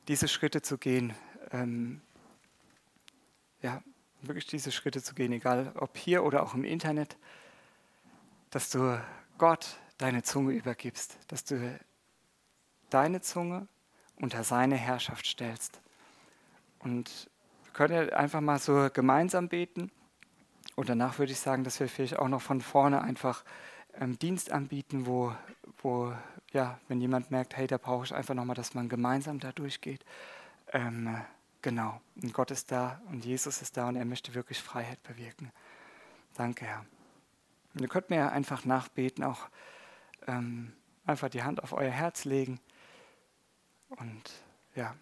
diese Schritte zu gehen. Ähm, ja, wirklich diese Schritte zu gehen, egal ob hier oder auch im Internet, dass du Gott deine Zunge übergibst, dass du deine Zunge unter seine Herrschaft stellst. Und wir können ja einfach mal so gemeinsam beten. Und danach würde ich sagen, dass wir vielleicht auch noch von vorne einfach ähm, Dienst anbieten, wo, wo, ja, wenn jemand merkt, hey, da brauche ich einfach nochmal, dass man gemeinsam da durchgeht. Ähm, genau. Und Gott ist da und Jesus ist da und er möchte wirklich Freiheit bewirken. Danke, Herr. Und ihr könnt mir einfach nachbeten, auch ähm, einfach die Hand auf euer Herz legen. Und ja.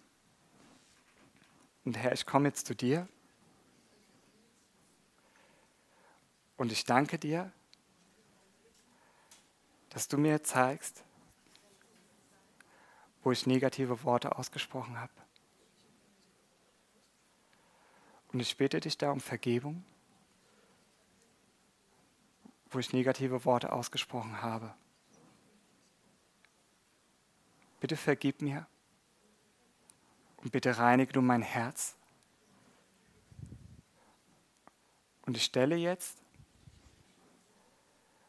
Und Herr, ich komme jetzt zu dir. Und ich danke dir, dass du mir zeigst, wo ich negative Worte ausgesprochen habe. Und ich bitte dich da um Vergebung, wo ich negative Worte ausgesprochen habe. Bitte vergib mir und bitte reinige du mein Herz. Und ich stelle jetzt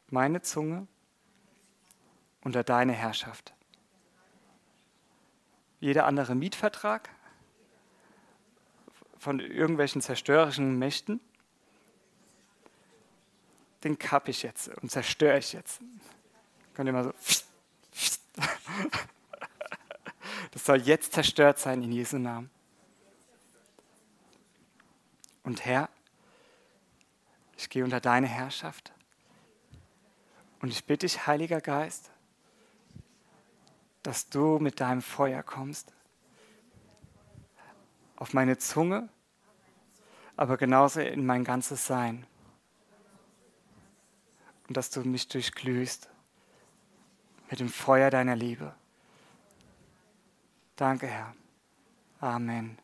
meine Zunge unter deine Herrschaft. Jeder andere Mietvertrag von irgendwelchen zerstörerischen Mächten, den kapp ich jetzt und zerstöre ich jetzt. Könnt ihr mal so. Das soll jetzt zerstört sein in Jesu Namen. Und Herr, ich gehe unter deine Herrschaft. Und ich bitte dich, Heiliger Geist, dass du mit deinem Feuer kommst. Auf meine Zunge, aber genauso in mein ganzes Sein. Und dass du mich durchglühst mit dem Feuer deiner Liebe. Danke, Herr. Amen.